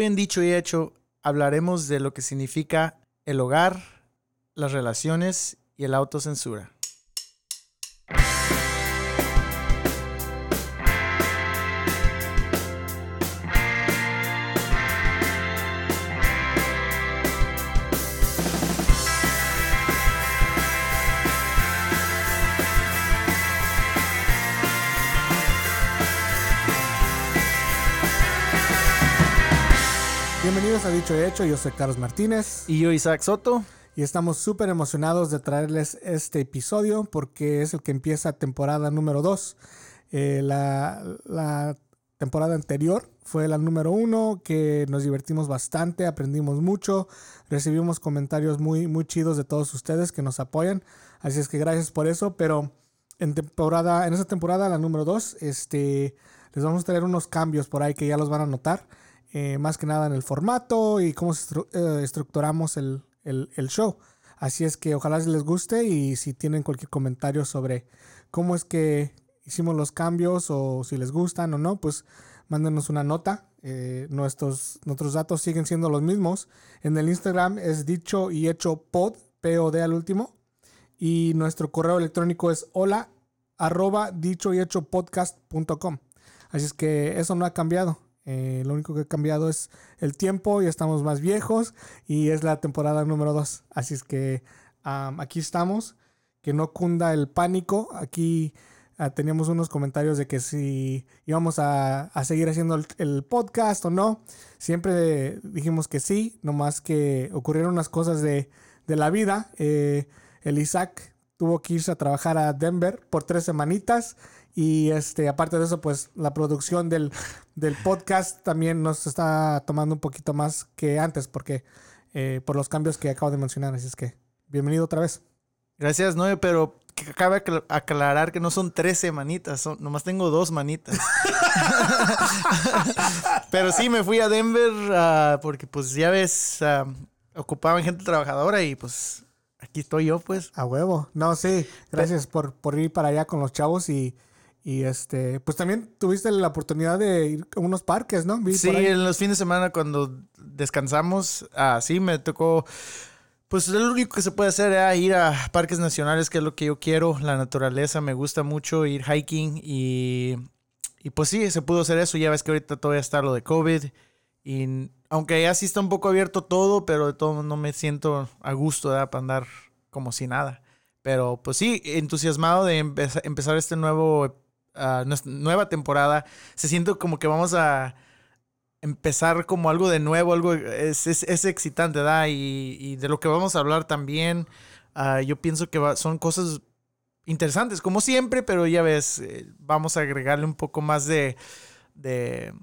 Hoy en Dicho y Hecho hablaremos de lo que significa el hogar, las relaciones y el autocensura. A Dicho y Hecho, yo soy Carlos Martínez Y yo, Isaac Soto. y estamos súper emocionados de traerles este episodio porque es el que empieza temporada número 2. la, la temporada anterior fue la número 1 que nos divertimos bastante, aprendimos mucho, recibimos comentarios muy, muy chidos de todos ustedes que nos apoyan, así es que gracias por eso, pero en temporada, en esta temporada, la número 2, este, les vamos a traer unos cambios por ahí que ya los van a notar. Eh, más que nada en el formato y cómo estru eh, estructuramos el, el, show. Así es que ojalá les guste y si tienen cualquier comentario sobre cómo es que hicimos los cambios o si les gustan o no, pues mándenos una nota. Eh, nuestros, nuestros datos siguen siendo los mismos. En el Instagram es dicho y hecho pod, POD al último. Y nuestro correo electrónico es hola arroba dicho y hecho podcast.com. Así es que eso no ha cambiado. Eh, lo único que ha cambiado es el tiempo, ya estamos más viejos y es la temporada número 2. Así es que aquí estamos, que no cunda el pánico. Aquí uh, teníamos unos comentarios de que si íbamos a, a seguir haciendo el, el, podcast o no. Siempre dijimos que sí, nomás que ocurrieron unas cosas de, de la vida. Eh, el Isaac tuvo que irse a trabajar a Denver por tres semanitas. Y este, aparte de eso, pues la producción del, del podcast también nos está tomando un poquito más que antes, porque eh, por los cambios que acabo de mencionar. Así es que, bienvenido otra vez. Gracias, Noé, pero cabe aclarar que no son tres semanitas, son, nomás tengo dos manitas. pero sí, me fui a Denver uh, porque, pues ya ves, uh, ocupaban gente trabajadora y pues aquí estoy yo, pues. A huevo. No, sí, gracias por, por ir para allá con los chavos y. Y este, pues también tuviste la oportunidad de ir a unos parques, ¿no? Vi sí, en los fines de semana cuando descansamos, ah, sí, me tocó. Pues lo único que se puede hacer es ir a parques nacionales, que es lo que yo quiero. La naturaleza me gusta mucho, ir hiking y. Y pues sí, se pudo hacer eso. Ya ves que ahorita todavía está lo de COVID. Y aunque ya sí está un poco abierto todo, pero de todo no me siento a gusto ¿verdad? para andar como si nada. Pero pues sí, entusiasmado de empe empezar este nuevo Uh, nueva temporada. Se siente como que vamos a empezar como algo de nuevo, algo es, es, es excitante, ¿verdad? Y, y, de lo que vamos a hablar también, uh, yo pienso que va, son cosas interesantes, como siempre, pero ya ves, eh, vamos a agregarle un poco más de, de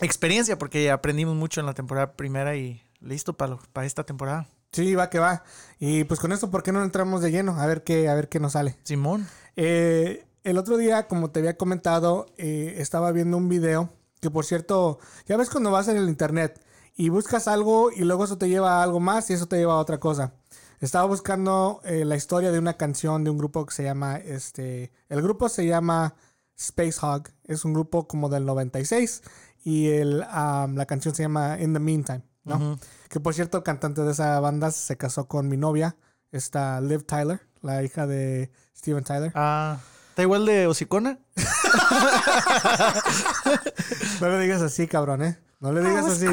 experiencia, porque aprendimos mucho en la temporada primera y listo para, para esta temporada. Sí, va que va. Y pues con esto, ¿por qué no entramos de lleno? A ver qué, a ver qué nos sale. Simón. Eh, el otro día, como te había comentado, eh, estaba viendo un video que, por cierto, ya ves cuando vas en el internet y buscas algo y luego eso te lleva a algo más y eso te lleva a otra cosa. Estaba buscando eh, la historia de una canción de un grupo que se llama, este, el grupo se llama Space Hog, es un grupo como del 96 y el, um, la canción se llama In the Meantime, ¿no? Uh -huh. Que por cierto, el cantante de esa banda se casó con mi novia, esta Liv Tyler, la hija de Steven Tyler. Ah. ¿Está igual de hocicona? no le digas así, cabrón, ¿eh? No le digas así.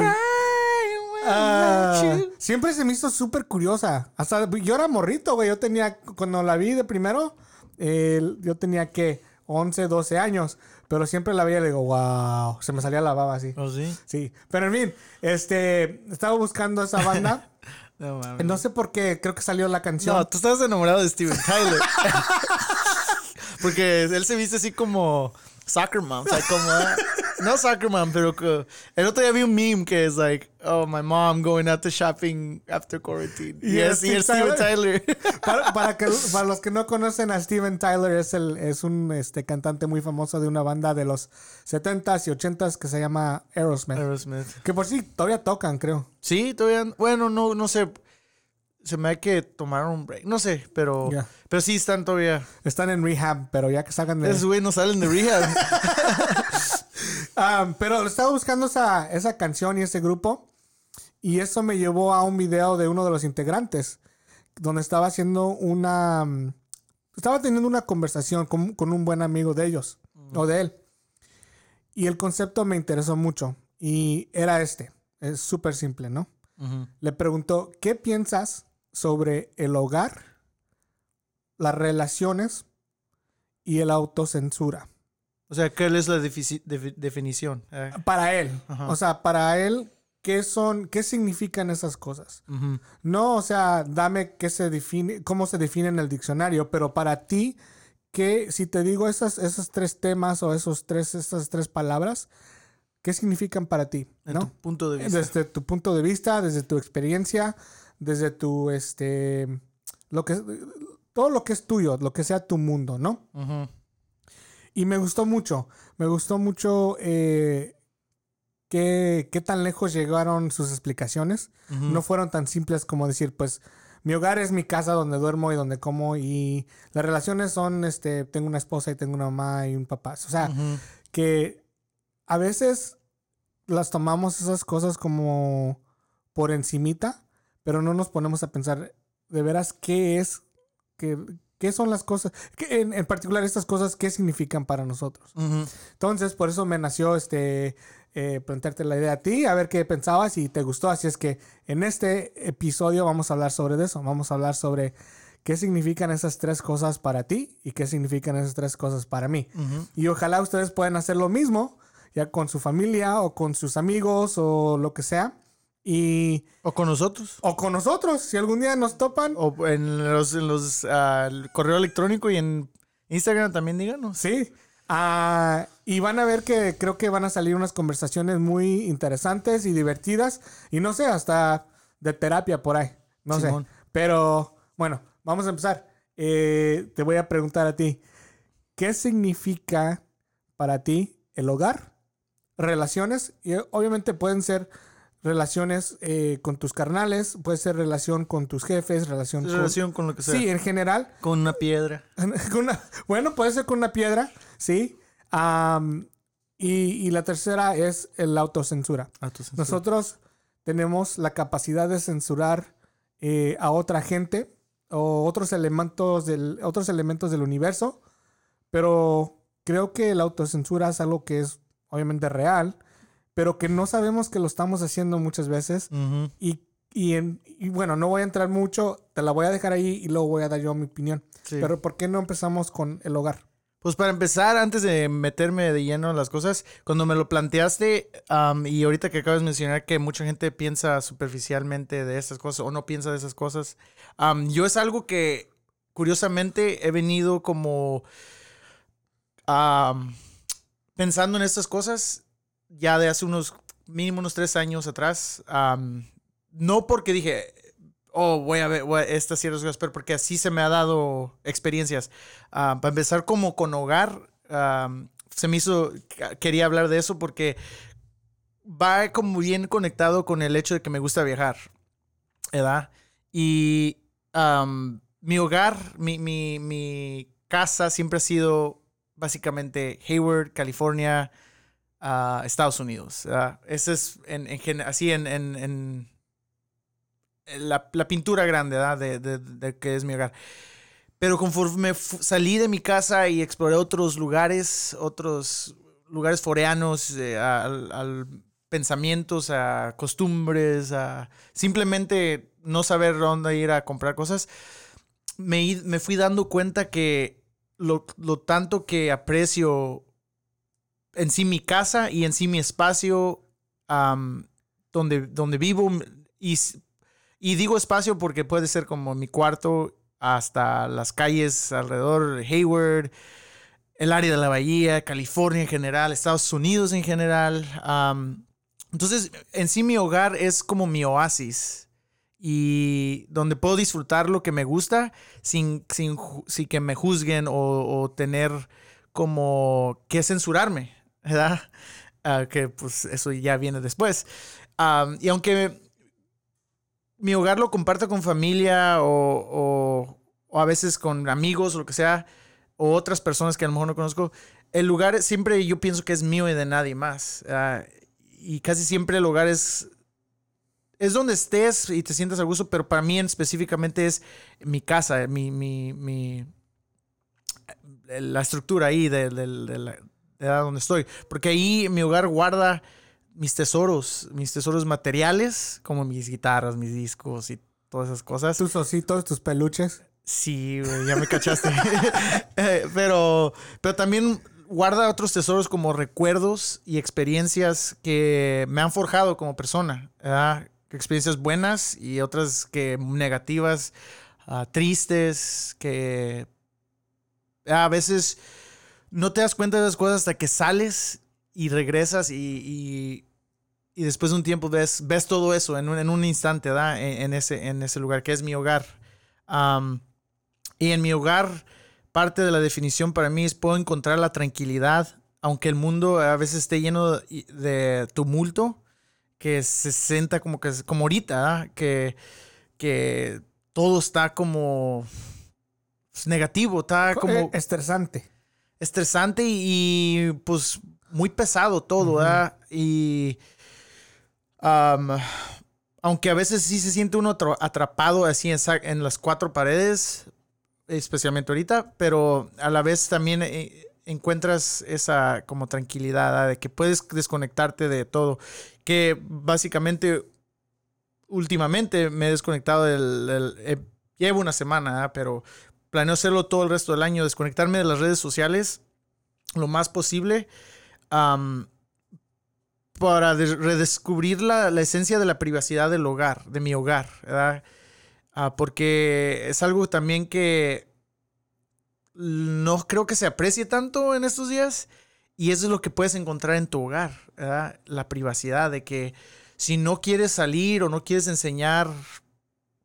Ah, siempre se me hizo súper curiosa. Hasta yo era morrito, güey. Yo tenía, cuando la vi de primero, eh, yo tenía que 11, 12 años. Pero siempre la veía y le digo, wow. Se me salía la baba así. ¿Oh, sí? Sí. Pero en fin, este, estaba buscando esa banda. no, mames. no sé por qué, creo que salió la canción. No, tú estabas enamorado de Steven Tyler. Porque él se viste así como soccer mom. O sea, como. no soccer mom, pero que, el otro día vi un meme que es like, oh, my mom going out to shopping after quarantine. Y yes, y es Steven Tyler. para, para, que, para los que no conocen a Steven Tyler, es, el, es un este, cantante muy famoso de una banda de los 70s y 80s que se llama Aerosmith. Aerosmith. Que por sí todavía tocan, creo. Sí, todavía. Bueno, no, no sé se me hay que tomar un break. No sé, pero, yeah. pero sí están todavía. Están en rehab, pero ya que salgan de. Esos güey no salen de rehab. Ah, pero estaba buscando esa, esa canción y ese grupo. Y eso me llevó a un video de uno de los integrantes. Donde estaba haciendo una. Estaba teniendo una conversación con, con un buen amigo de ellos. O de él. Y el concepto me interesó mucho. Y era este. Es súper simple, ¿no? Le preguntó, ¿qué piensas sobre el hogar, las relaciones y el autocensura? O sea, ¿cuál es la definición? Eh, Para él. Ajá. O sea, para él, ¿qué son, qué significan esas cosas? No, o sea, dame qué se define, cómo se define en el diccionario, pero para ti, ¿qué, si te digo esas, esos tres temas o esos tres, esas tres palabras, ¿qué significan para ti? En ¿No? tu punto de vista. Desde tu punto de vista, desde tu experiencia, desde tu, este, lo que, todo lo que es tuyo, lo que sea tu mundo, ¿no? Y me gustó mucho, me gustó mucho eh, qué, qué tan lejos llegaron sus explicaciones. No fueron tan simples como decir, pues, mi hogar es mi casa donde duermo y donde como y las relaciones son, este, tengo una esposa y tengo una mamá y un papá. O sea, que a veces las tomamos esas cosas como por encimita, pero no nos ponemos a pensar de veras qué es, qué, qué son las cosas, qué- en, en particular estas cosas, qué significan para nosotros. Entonces, por eso me nació este eh, plantearte la idea a ti, a ver qué pensabas y te gustó. Así es que en este episodio vamos a hablar sobre eso. Vamos a hablar sobre qué significan esas tres cosas para ti y qué significan esas tres cosas para mí. Y ojalá ustedes puedan hacer lo mismo, ya con su familia o con sus amigos o lo que sea. Y, O con nosotros. o con nosotros, si algún día nos topan. O en los, en los ah, el correo electrónico y en Instagram también díganos. Sí. Ah, y van a ver que creo que van a salir unas conversaciones muy interesantes y divertidas. Y no sé, hasta de terapia por ahí. No Simón. sé. Pero bueno, vamos a empezar. Eh, te voy a preguntar a ti. ¿Qué significa para ti el hogar? Relaciones. Y obviamente pueden ser relaciones eh, con tus carnales, puede ser relación con tus jefes, relación con... relación con lo que sea. Sí, en general. Con una piedra. Con una- bueno, puede ser con una piedra, sí. Am, y, y la tercera es el autocensura. Autocensura. Nosotros tenemos la capacidad de censurar eh, a otra gente o otros elementos del, otros elementos del universo, pero creo que la autocensura es algo que es obviamente real, pero que no sabemos que lo estamos haciendo muchas veces. Ujú. Y, y, en- y bueno, no voy a entrar mucho, te la voy a dejar ahí y luego voy a dar yo mi opinión. Sí. Pero ¿por qué no empezamos con el hogar? Pues para empezar, antes de meterme de lleno en las cosas, cuando me lo planteaste am, y ahorita que acabas de mencionar que mucha gente piensa superficialmente de estas cosas o no piensa de esas cosas, am, yo es algo que curiosamente he venido como am, pensando en estas cosas ya de hace unos mínimo unos tres años atrás. no porque dije, oh, voy a ver voy a- estas ciertas cosas, pero porque así se me ha dado experiencias. Para empezar, como con hogar, am, se me hizo, quería hablar de eso porque va como bien conectado con el hecho de que me gusta viajar, ¿verdad? Y mi hogar, mi, mi, mi casa siempre ha sido básicamente Hayward, California, ah, Estados Unidos. ¿verdad? Ese es en, en así en, en- la, la pintura grande. De, de- de que es mi hogar. Pero conforme salí de mi casa y exploré otros lugares, otros lugares foreanos, eh, pensamientos, a costumbres, a simplemente no saber dónde ir a comprar cosas, me, me fui dando cuenta que lo, lo tanto que aprecio en sí mi casa y en sí mi espacio am, donde, donde vivo. Y, digo espacio porque puede ser como mi cuarto hasta las calles alrededor, Hayward, el área de la bahía, California en general, Estados Unidos en general. am, entonces, en sí mi hogar es como mi oasis y donde puedo disfrutar lo que me gusta sin, sin, sin que me juzguen o tener como que censurarme, ¿verdad? Ah, que pues eso ya viene después. Y aunque mi hogar lo comparto con familia o, o- a veces con amigos o lo que sea, o otras personas que a lo mejor no conozco, el lugar siempre yo pienso que es mío y de nadie más. ah, y casi siempre el hogar es, es donde estés y te sientas a gusto, pero para mí en específicamente es mi casa, mi, mi, mi- la estructura ahí de, de- de donde estoy. Porque ahí mi hogar guarda mis tesoros, mis tesoros materiales, como mis guitarras, mis discos y todas esas cosas. Tus ositos, tus peluches. Sí, güey, ya me cachaste. Eh, pero, pero también guarda otros tesoros como recuerdos y experiencias que me han forjado como persona. ¿verdad? Experiencias buenas y otras que negativas, ah, tristes, que a veces no te das cuenta de las cosas hasta que sales y regresas y, y- y después de un tiempo ves, ves todo eso en un, en un instante, ¿verdad? En, en ese, en ese lugar que es mi hogar. Y en mi hogar, parte de la definición para mí es puedo encontrar la tranquilidad, aunque el mundo a veces esté lleno de, de tumulto, que se sienta como que como ahorita, que, que todo está como negativo, está como Eh, estresante. Estresante y, y, pues muy pesado todo. ¿verdad? Y aunque a veces sí se siente uno atra- atrapado así en, las cuatro paredes, especialmente ahorita, pero a la vez también eh, encuentras esa como tranquilidad de que puedes desconectarte de todo, que básicamente últimamente me he desconectado del... del- eh, llevo una semana, pero planeo hacerlo todo el resto del año, desconectarme de las redes sociales lo más posible para de- redescubrir la, esencia de la privacidad del hogar, de mi hogar, ¿verdad? Ah, porque es algo también que no creo que se aprecie tanto en estos días y eso es lo que puedes encontrar en tu hogar, ¿verdad? La privacidad de que si no quieres salir o no quieres enseñar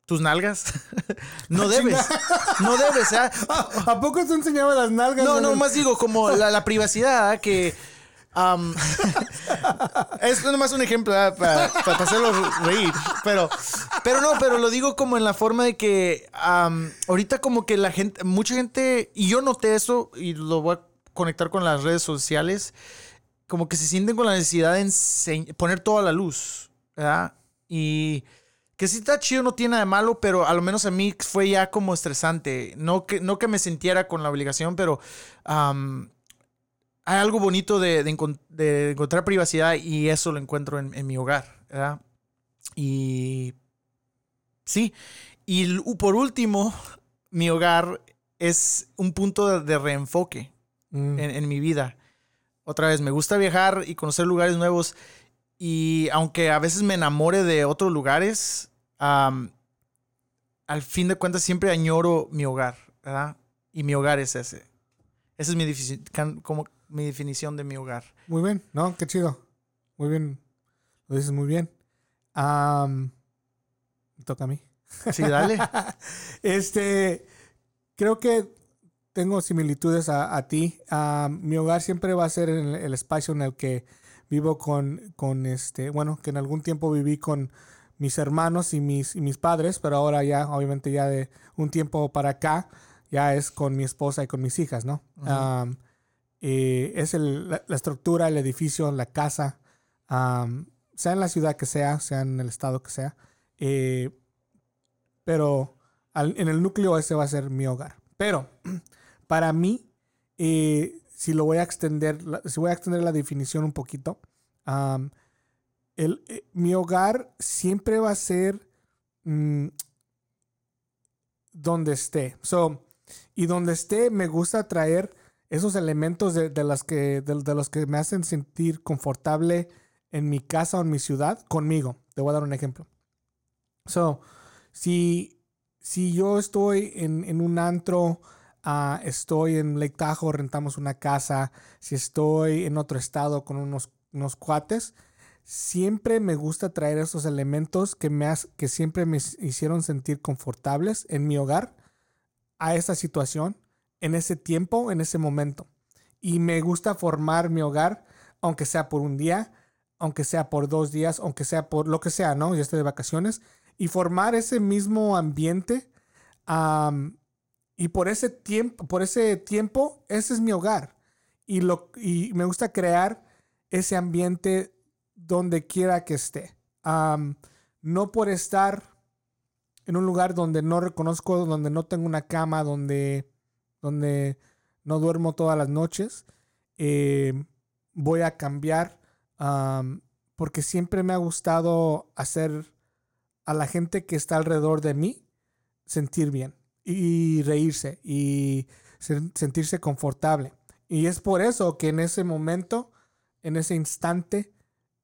tus nalgas, no debes, no debes, ¿verdad? ¿A poco te enseñaba las nalgas? No, no, más digo, como la, la privacidad, ¿ah? que. es nomás un ejemplo ¿ah? para, para hacerlo reír. Pero, pero no, pero lo digo como en la forma de que ahorita, como que la gente, mucha gente, y yo noté eso, y lo voy a conectar con las redes sociales, como que se sienten con la necesidad de poner toda la luz, ¿verdad? Y que sí está chido, no tiene nada de malo, pero a lo menos a mí fue ya como estresante. No que, no que me sintiera con la obligación, pero hay algo bonito de, de encon- de encontrar privacidad y eso lo encuentro en, en mi hogar, ¿verdad? Y sí, y por último, mi hogar es un punto de, de reenfoque Mm. en, en mi vida. Otra vez, me gusta viajar y conocer lugares nuevos. Y aunque a veces me enamore de otros lugares, al fin de cuentas siempre añoro mi hogar, ¿verdad? Y mi hogar es ese. Esa es mi, como definición de mi hogar. Muy bien, ¿no? Qué chido. Muy bien. Lo dices muy bien. Me toca a mí. Sí, dale. este, creo que tengo similitudes a, a ti. Mi hogar siempre va a ser el, el espacio en el que vivo con, con este, bueno, que en algún tiempo viví con mis hermanos y mis, y mis padres, pero ahora ya, obviamente ya de un tiempo para acá, ya es con mi esposa y con mis hijas, ¿no? Eh, es el- la, la estructura, el edificio, la casa, sea en la ciudad que sea, sea en el estado que sea. eh, pero al- en el núcleo ese va a ser mi hogar. Pero para mí, eh, si lo voy a extender, si voy a extender la definición un poquito, el, eh, mi hogar siempre va a ser mm, donde esté. So, y donde esté, me gusta traer esos elementos de, de las que, de los que me hacen sentir confortable en mi casa o en mi ciudad conmigo. Te voy a dar un ejemplo. So, si, si yo estoy en, en un antro, ah, estoy en Lake Tahoe, rentamos una casa, si estoy en otro estado con unos, unos cuates, siempre me gusta traer esos elementos que, me has- que siempre me hicieron sentir confortables en mi hogar a esa situación, en ese tiempo, en ese momento. Y me gusta formar mi hogar, aunque sea por un día, aunque sea por dos días, aunque sea por lo que sea, ¿no? Yo estoy de vacaciones. Y formar ese mismo ambiente. am, y por ese tiempo, por ese tiempo, ese es mi hogar. y, lo, y me gusta crear ese ambiente donde quiera que esté. no por estar en un lugar donde no reconozco, donde no tengo una cama, donde, donde no duermo todas las noches, eh, voy a cambiar porque siempre me ha gustado hacer a la gente que está alrededor de mí sentir bien y reírse y sentirse confortable. Y es por eso que en ese momento, en ese instante,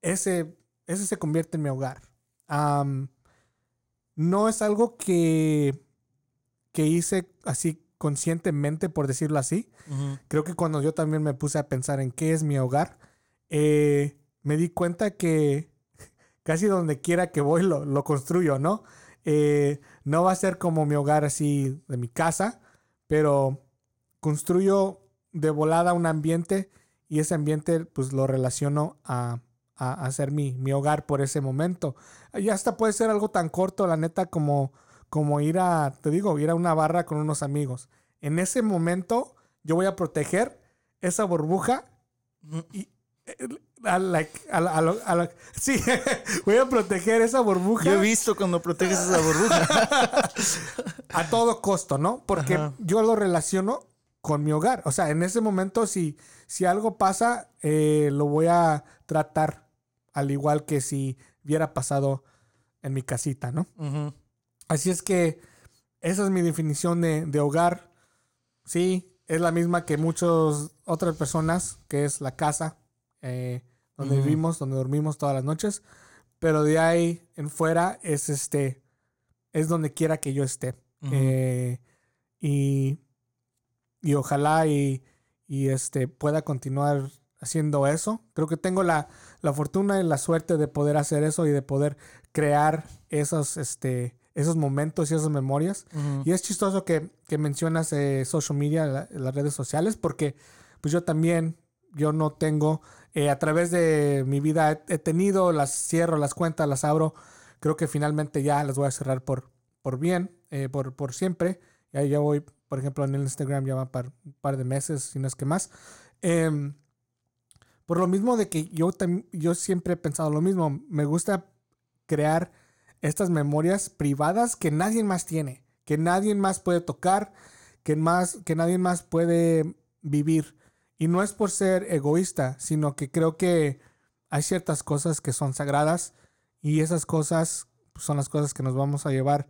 ese, ese se convierte en mi hogar. no es algo que, que hice así conscientemente, por decirlo así. Creo que cuando yo también me puse a pensar en qué es mi hogar, eh, me di cuenta que casi donde quiera que voy lo, lo construyo, ¿no? Eh, no va a ser como mi hogar así de mi casa, pero construyo de volada un ambiente y ese ambiente pues lo relaciono a, a, ser mi, mi, hogar por ese momento. Y hasta puede ser algo tan corto, la neta, como, como ir a, te digo, ir a una barra con unos amigos. En ese momento yo voy a proteger esa burbuja y, a la, a sí, voy a proteger esa burbuja. Yo he visto cuando proteges esa burbuja. a todo costo, ¿no? Porque yo lo relaciono con mi hogar. O sea, en ese momento, si, si algo pasa, eh, lo voy a tratar al igual que si hubiera pasado en mi casita, ¿no? Así es que esa es mi definición de, de hogar. Sí, es la misma que muchas otras personas, que es la casa. Eh, donde vivimos, donde dormimos todas las noches. Pero de ahí en fuera es este, es donde quiera que yo esté. Eh, y, y ojalá y, y, este, pueda continuar haciendo eso. Creo que tengo la, la, fortuna y la suerte de poder hacer eso y de poder crear esos, este, esos momentos y esas memorias. Y es chistoso que, que mencionas eh, social media, las redes sociales, porque pues yo también, yo no tengo eh, a través de mi vida he, tenido, las cierro, las cuentas, las abro. Creo que finalmente ya las voy a cerrar por, por bien, eh, por, por siempre. Y ahí ya voy, por ejemplo, en el Instagram ya va un par de meses, si no es que más. Em, por lo mismo de que yo, yo siempre he pensado lo mismo. Me gusta crear estas memorias privadas que nadie más tiene, que nadie más puede tocar, que, más, que nadie más puede vivir. Y no es por ser egoísta, sino que creo que hay ciertas cosas que son sagradas y esas cosas pues, son las cosas que nos vamos a llevar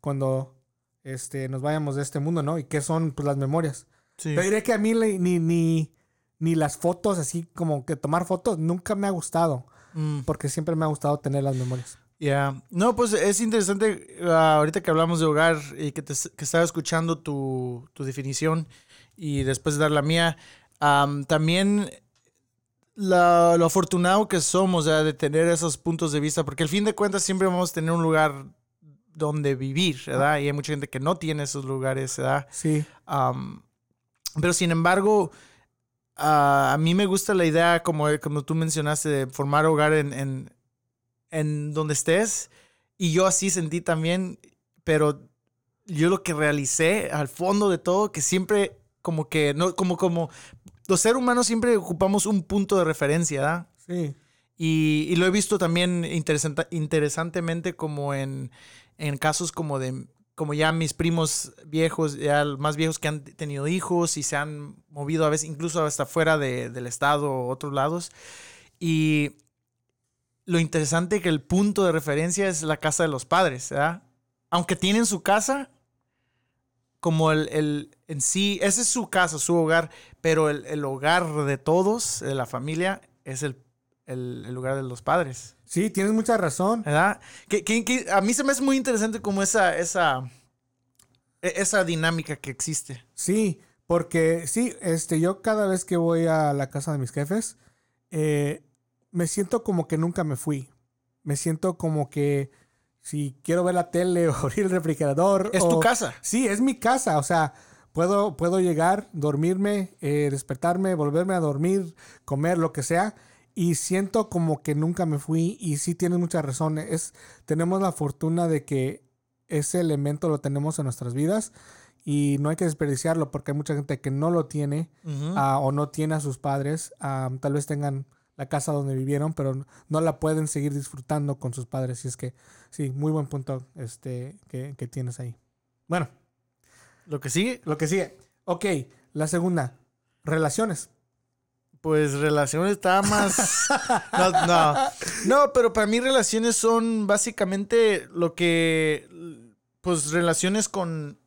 cuando este, nos vayamos de este mundo, ¿no? Y que son pues, las memorias. Sí. Diré que a mí ni, ni, ni las fotos, así como que tomar fotos, nunca me ha gustado. Mm. Porque siempre me ha gustado tener las memorias. Ya, no, pues es interesante ah, ahorita que hablamos de hogar y que, te, que estaba escuchando tu, tu definición y después de dar la mía, también lo afortunado que somos de tener esos puntos de vista, porque al fin de cuentas siempre vamos a tener un lugar donde vivir, ¿verdad? Y hay mucha gente que no tiene esos lugares, ¿verdad? Sí. pero sin embargo, a mí me gusta la idea, como, como tú mencionaste, de formar hogar en, en, en donde estés. Y yo así sentí también, pero yo lo que realicé al fondo de todo, que siempre como que, no, como, como, los seres humanos siempre ocupamos un punto de referencia, ¿verdad? Sí. Y, lo he visto también interesantemente como en, en casos como de, como ya mis primos viejos, ya más viejos que han tenido hijos y se han movido a veces incluso hasta fuera de, del estado o otros lados. Y lo interesante que el punto de referencia es la casa de los padres, ¿verdad? Aunque tienen su casa, como el, el, en sí, ese es su casa, su hogar, pero el, el hogar de todos, de la familia, es el, el, lugar de los padres. Sí, tienes mucha razón. ¿Verdad? Que, que, a mí se me hace muy interesante como esa, esa, e, esa dinámica que existe. Sí, porque sí, este, yo cada vez que voy a la casa de mis jefes, eh, me siento como que nunca me fui. Me siento como que si quiero ver la tele o abrir el refrigerador. Es tu casa. Sí, es mi casa. O sea, puedo, puedo llegar, dormirme, eh, despertarme, volverme a dormir, comer, lo que sea. Y siento como que nunca me fui. Y sí tienes mucha razón. Es, tenemos la fortuna de que ese elemento lo tenemos en nuestras vidas. y no hay que desperdiciarlo porque hay mucha gente que no lo tiene ah, o no tiene a sus padres. tal vez tengan la casa donde vivieron, pero no la pueden seguir disfrutando con sus padres. Y es que, sí, muy buen punto este, que, que tienes ahí. Bueno, Lo que sigue, lo que sigue. Ok, la segunda, relaciones. pues relaciones está más. No, no. No, pero para mí relaciones son básicamente lo que. Pues relaciones con.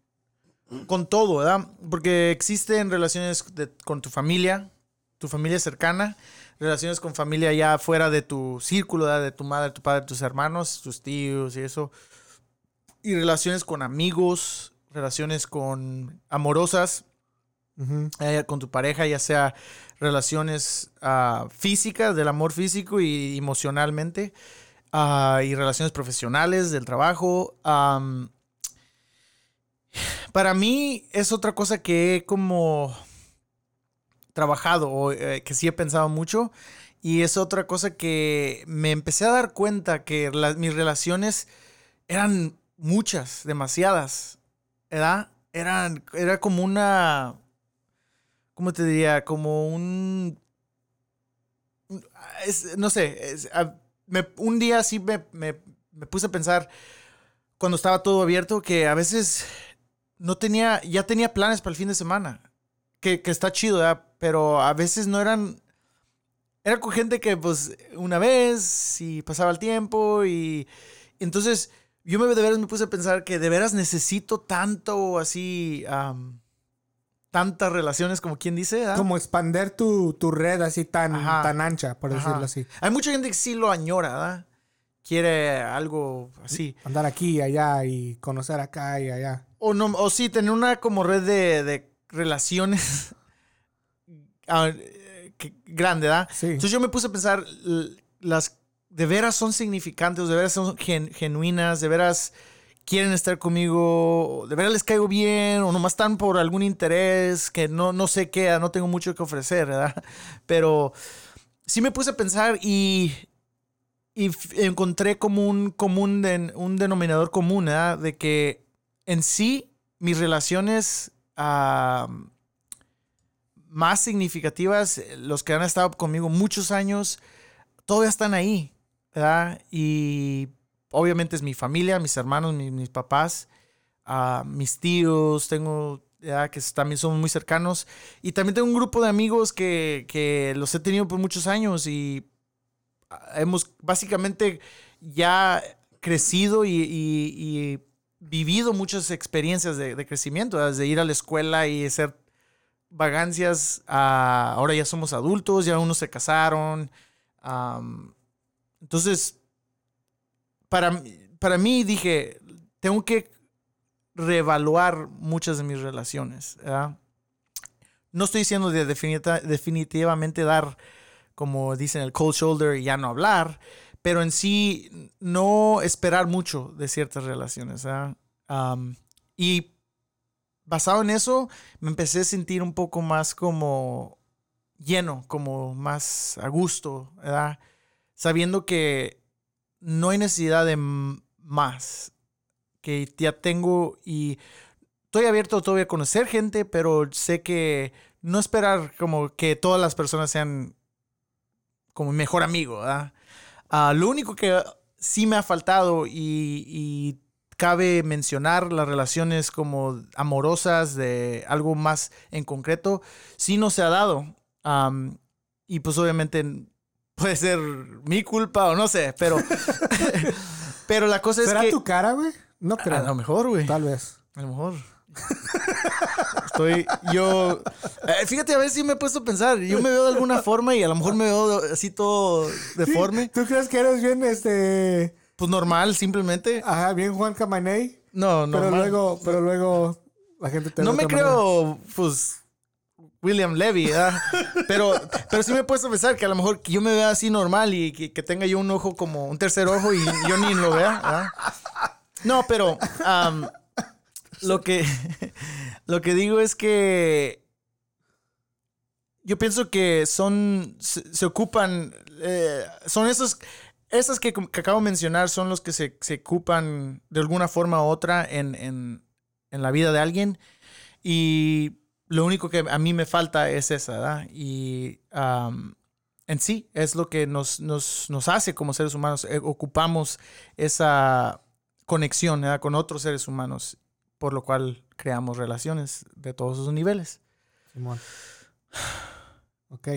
Con todo, ¿verdad? Porque existen relaciones de- con tu familia, tu familia cercana, relaciones con familia ya fuera de tu círculo, ¿verdad? de tu madre, tu padre, tus hermanos, tus tíos y eso. Y relaciones con amigos, relaciones con amorosas, eh, con tu pareja, ya sea relaciones ah, físicas, del amor físico y emocionalmente, ah, y relaciones profesionales, del trabajo. para mí es otra cosa que he como trabajado o eh, que sí he pensado mucho. Y es otra cosa que me empecé a dar cuenta que mis relaciones eran muchas, demasiadas. ¿Verdad? Eran, era como una. ¿Cómo te diría? Como un. es- no sé. es- me- un día sí me, me- me puse a pensar, cuando estaba todo abierto, que a veces no tenía. Ya tenía planes para el fin de semana. Que, que está chido, ¿verdad? Pero a veces no eran. Era con gente que, pues, una vez y pasaba el tiempo y. Entonces, yo me, de veras me puse a pensar que de veras necesito tanto así. tantas relaciones, como quien dice, ¿verdad? Como expander tu, tu red así tan, Ajá. tan ancha, por Ajá. decirlo así. Hay mucha gente que sí lo añora, ¿verdad? Quiere algo así. Andar aquí y allá y conocer acá y allá. O, no, o sí, tener una como red de, de relaciones ah, eh, grande, ¿verdad? Sí. Entonces yo me puse a pensar, las de veras son significantes, de veras son gen- genuinas, de veras quieren estar conmigo, de veras les caigo bien, o nomás están por algún interés que no, no sé qué, no tengo mucho que ofrecer, ¿verdad? Pero sí me puse a pensar y, y encontré como un, común un denominador común, ¿verdad? De que en sí mis relaciones ah, más significativas, los que han estado conmigo muchos años, todavía están ahí, Y obviamente es mi familia, mis hermanos, mi- mis papás, ah, mis tíos, tengo, que también somos muy cercanos. Y también tengo un grupo de amigos que, que los he tenido por muchos años y ah, hemos básicamente ya crecido y, vivido muchas experiencias de, crecimiento, ¿verdad? desde ir a la escuela y hacer vagancias, a- ahora ya somos adultos, ya unos se casaron. Entonces, para, para mí dije, tengo que reevaluar muchas de mis relaciones. No estoy diciendo de definita- definitivamente dar, como dicen, el cold shoulder y ya no hablar, pero en sí no esperar mucho de ciertas relaciones. Am, y basado en eso, me empecé a sentir un poco más como lleno, como más a gusto, ¿verdad? Sabiendo que no hay necesidad de más, que ya tengo y estoy abierto todavía a conocer gente, pero sé que no esperar como que todas las personas sean como mi mejor amigo. Ah, lo único que sí me ha faltado y, y cabe mencionar las relaciones como amorosas de algo más en concreto, sí no se ha dado. Y pues obviamente puede ser mi culpa o no sé, pero, pero la cosa es ¿Será que... tu cara, güey? No creo. A lo mejor, güey. Tal vez. A lo mejor. Estoy, yo, eh, fíjate, a veces sí me he puesto a pensar, yo me veo de alguna forma y a lo mejor me veo así todo deforme, ¿Tú crees que eres bien, este... pues normal, simplemente. Ajá, bien Juan Camaney? No, Pero normal. luego, pero luego la gente te no me manera. creo, pues, William Levy. Pero, pero sí me he puesto a pensar que a lo mejor yo me vea así normal y que, tenga yo un ojo como un tercer ojo y yo ni lo vea. No, pero lo que lo que digo es que yo pienso que son se, se ocupan eh, son esos esas que, que acabo de mencionar son los que se, se ocupan de alguna forma u otra en, en, en la vida de alguien Y lo único que a mí me falta es esa, ¿verdad? Y en sí es lo que nos, nos, nos hace como seres humanos. Eh, ocupamos esa conexión ¿verdad? con otros seres humanos, por lo cual creamos relaciones de todos sus niveles. Simón. Ok,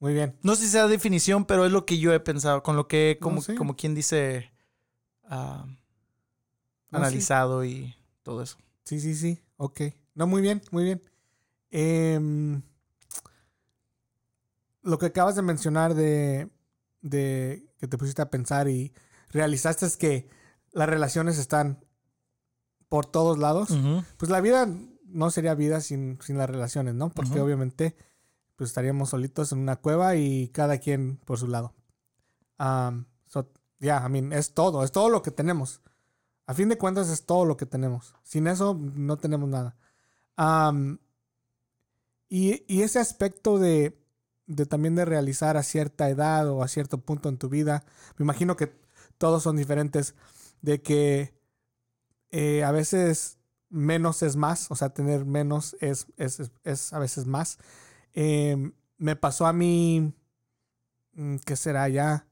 muy bien. No sé si sea definición, pero es lo que yo he pensado, con lo que, como, sí. como quien dice, No, sí. analizado y todo eso. Sí, sí, sí. Ok. No, muy bien, muy bien. Em, lo que acabas de mencionar de, de que te pusiste a pensar y realizaste es que las relaciones están por todos lados. Pues la vida no sería vida sin, sin las relaciones, ¿no? Porque obviamente pues estaríamos solitos en una cueva y cada quien por su lado. Um, so, yeah, I mean, es todo, es todo lo que tenemos. A fin de cuentas es todo lo que tenemos. Sin eso no tenemos nada. Um, y, y ese aspecto de, de también de realizar a cierta edad o a cierto punto en tu vida, me imagino que todos son diferentes, de que eh, a veces menos es más, o sea, tener menos es, es, es- es a veces más. Eh, me pasó a mí, mm, ¿qué será ya?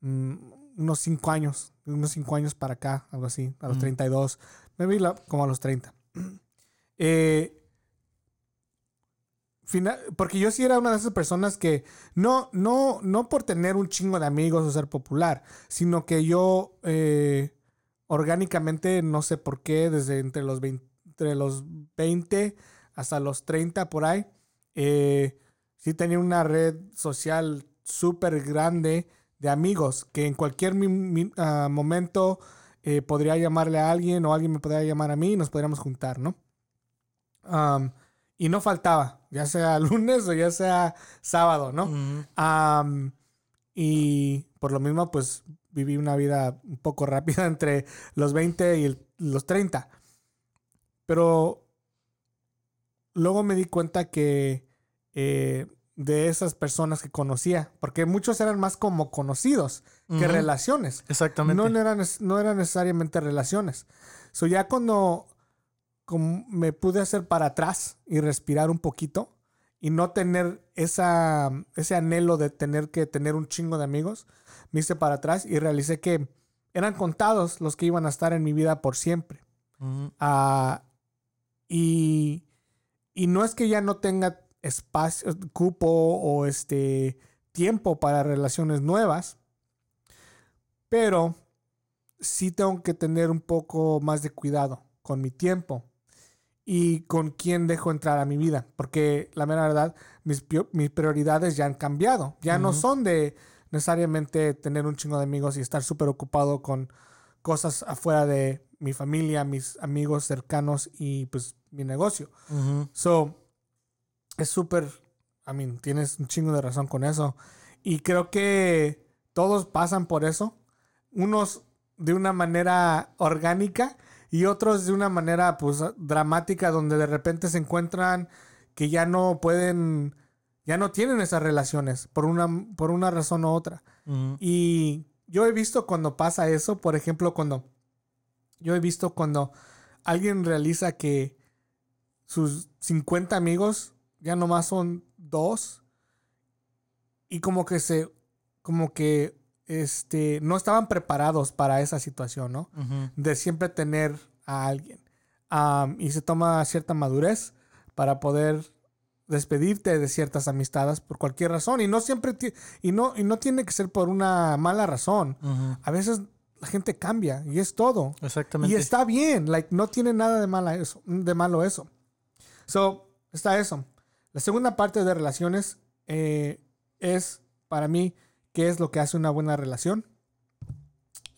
Mm, unos cinco años, unos cinco años para acá, algo así, a los Mm. 32, me vi la- como a los 30. Eh, porque yo sí era una de esas personas que no, no, no por tener un chingo de amigos o ser popular, sino que yo eh, orgánicamente, no sé por qué, desde entre los 20, entre los 20 hasta los 30 por ahí, eh, sí tenía una red social súper grande de amigos que en cualquier ah, momento eh, podría llamarle a alguien o alguien me podría llamar a mí y nos podríamos juntar, ¿no? Am, y no faltaba, ya sea lunes o ya sea sábado, ¿no? Ujú. Am, y por lo mismo, pues viví una vida un poco rápida entre los 20 y el- los 30. Pero luego me di cuenta que eh, de esas personas que conocía, porque muchos eran más como conocidos que Ujú. relaciones. Exactamente. No eran, no eran necesariamente relaciones. So ya cuando como me pude hacer para atrás y respirar un poquito y no tener esa, ese anhelo de tener que tener un chingo de amigos, me hice para atrás y realicé que eran contados los que iban a estar en mi vida por siempre. Ujú. Ah, y, y no es que ya no tenga espacio, cupo o este tiempo para relaciones nuevas, pero sí tengo que tener un poco más de cuidado con mi tiempo y con quién dejo entrar a mi vida, porque la mera verdad, mis, mis prioridades ya han cambiado, ya no son de necesariamente tener un chingo de amigos y estar súper ocupado con cosas afuera de mi familia, mis amigos cercanos y pues mi negocio. Ujú. So, es súper, I mean, tienes un chingo de razón con eso. Y creo que todos pasan por eso. Unos de una manera orgánica y otros de una manera pues dramática donde de repente se encuentran que ya no pueden, ya no tienen esas relaciones por una, por una razón u otra. Y yo he visto cuando pasa eso, por ejemplo, cuando yo he visto cuando alguien realiza que sus 50 amigos ya nomás son dos y como que se como que este no estaban preparados para esa situación, ¿no? De siempre tener a alguien. Am, y se toma cierta madurez para poder despedirte de ciertas amistades por cualquier razón. Y no siempre y no, y no tiene que ser por una mala razón. A veces la gente cambia y es todo. Exactamente. Y está bien, like, no tiene nada de, mala eso, de malo eso. So, está eso. La segunda parte de relaciones eh, es, para mí, qué es lo que hace una buena relación.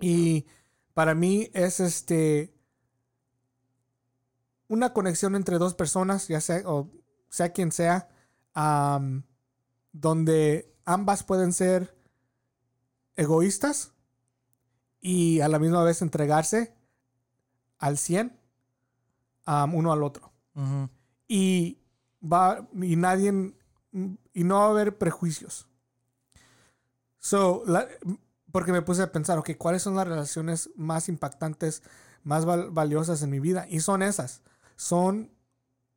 Y para mí es este una conexión entre dos personas, ya sea, o sea quien sea, donde ambas pueden ser egoístas y a la misma vez entregarse al 100 am, uno al otro. Y va y nadie y no va a haber prejuicios. So, la- porque me puse a pensar, ok, ¿cuáles son las relaciones más impactantes, más val- valiosas en mi vida? Y son esas. Son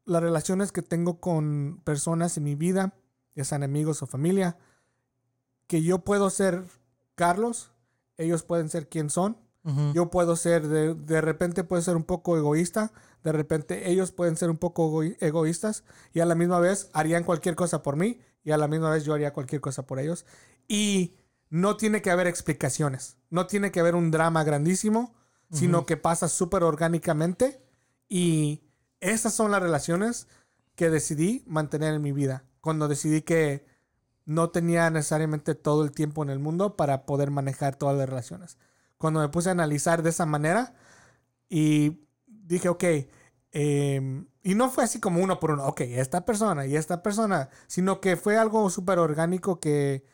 las relaciones que tengo con personas en mi vida, ya sean amigos o familia, que yo puedo ser Carlos, ellos pueden ser quien son. Yo puedo ser, de, de repente puedo ser un poco egoísta, de repente ellos pueden ser un poco egoístas y a la misma vez harían cualquier cosa por mí y a la misma vez yo haría cualquier cosa por ellos. Y no tiene que haber explicaciones, no tiene que haber un drama grandísimo, sino que pasa súper orgánicamente y esas son las relaciones que decidí mantener en mi vida. Cuando decidí que no tenía necesariamente todo el tiempo en el mundo para poder manejar todas las relaciones. Cuando me puse a analizar de esa manera y dije, ok, em, y no fue así como uno por uno, ok, esta persona y esta persona, sino que fue algo súper orgánico que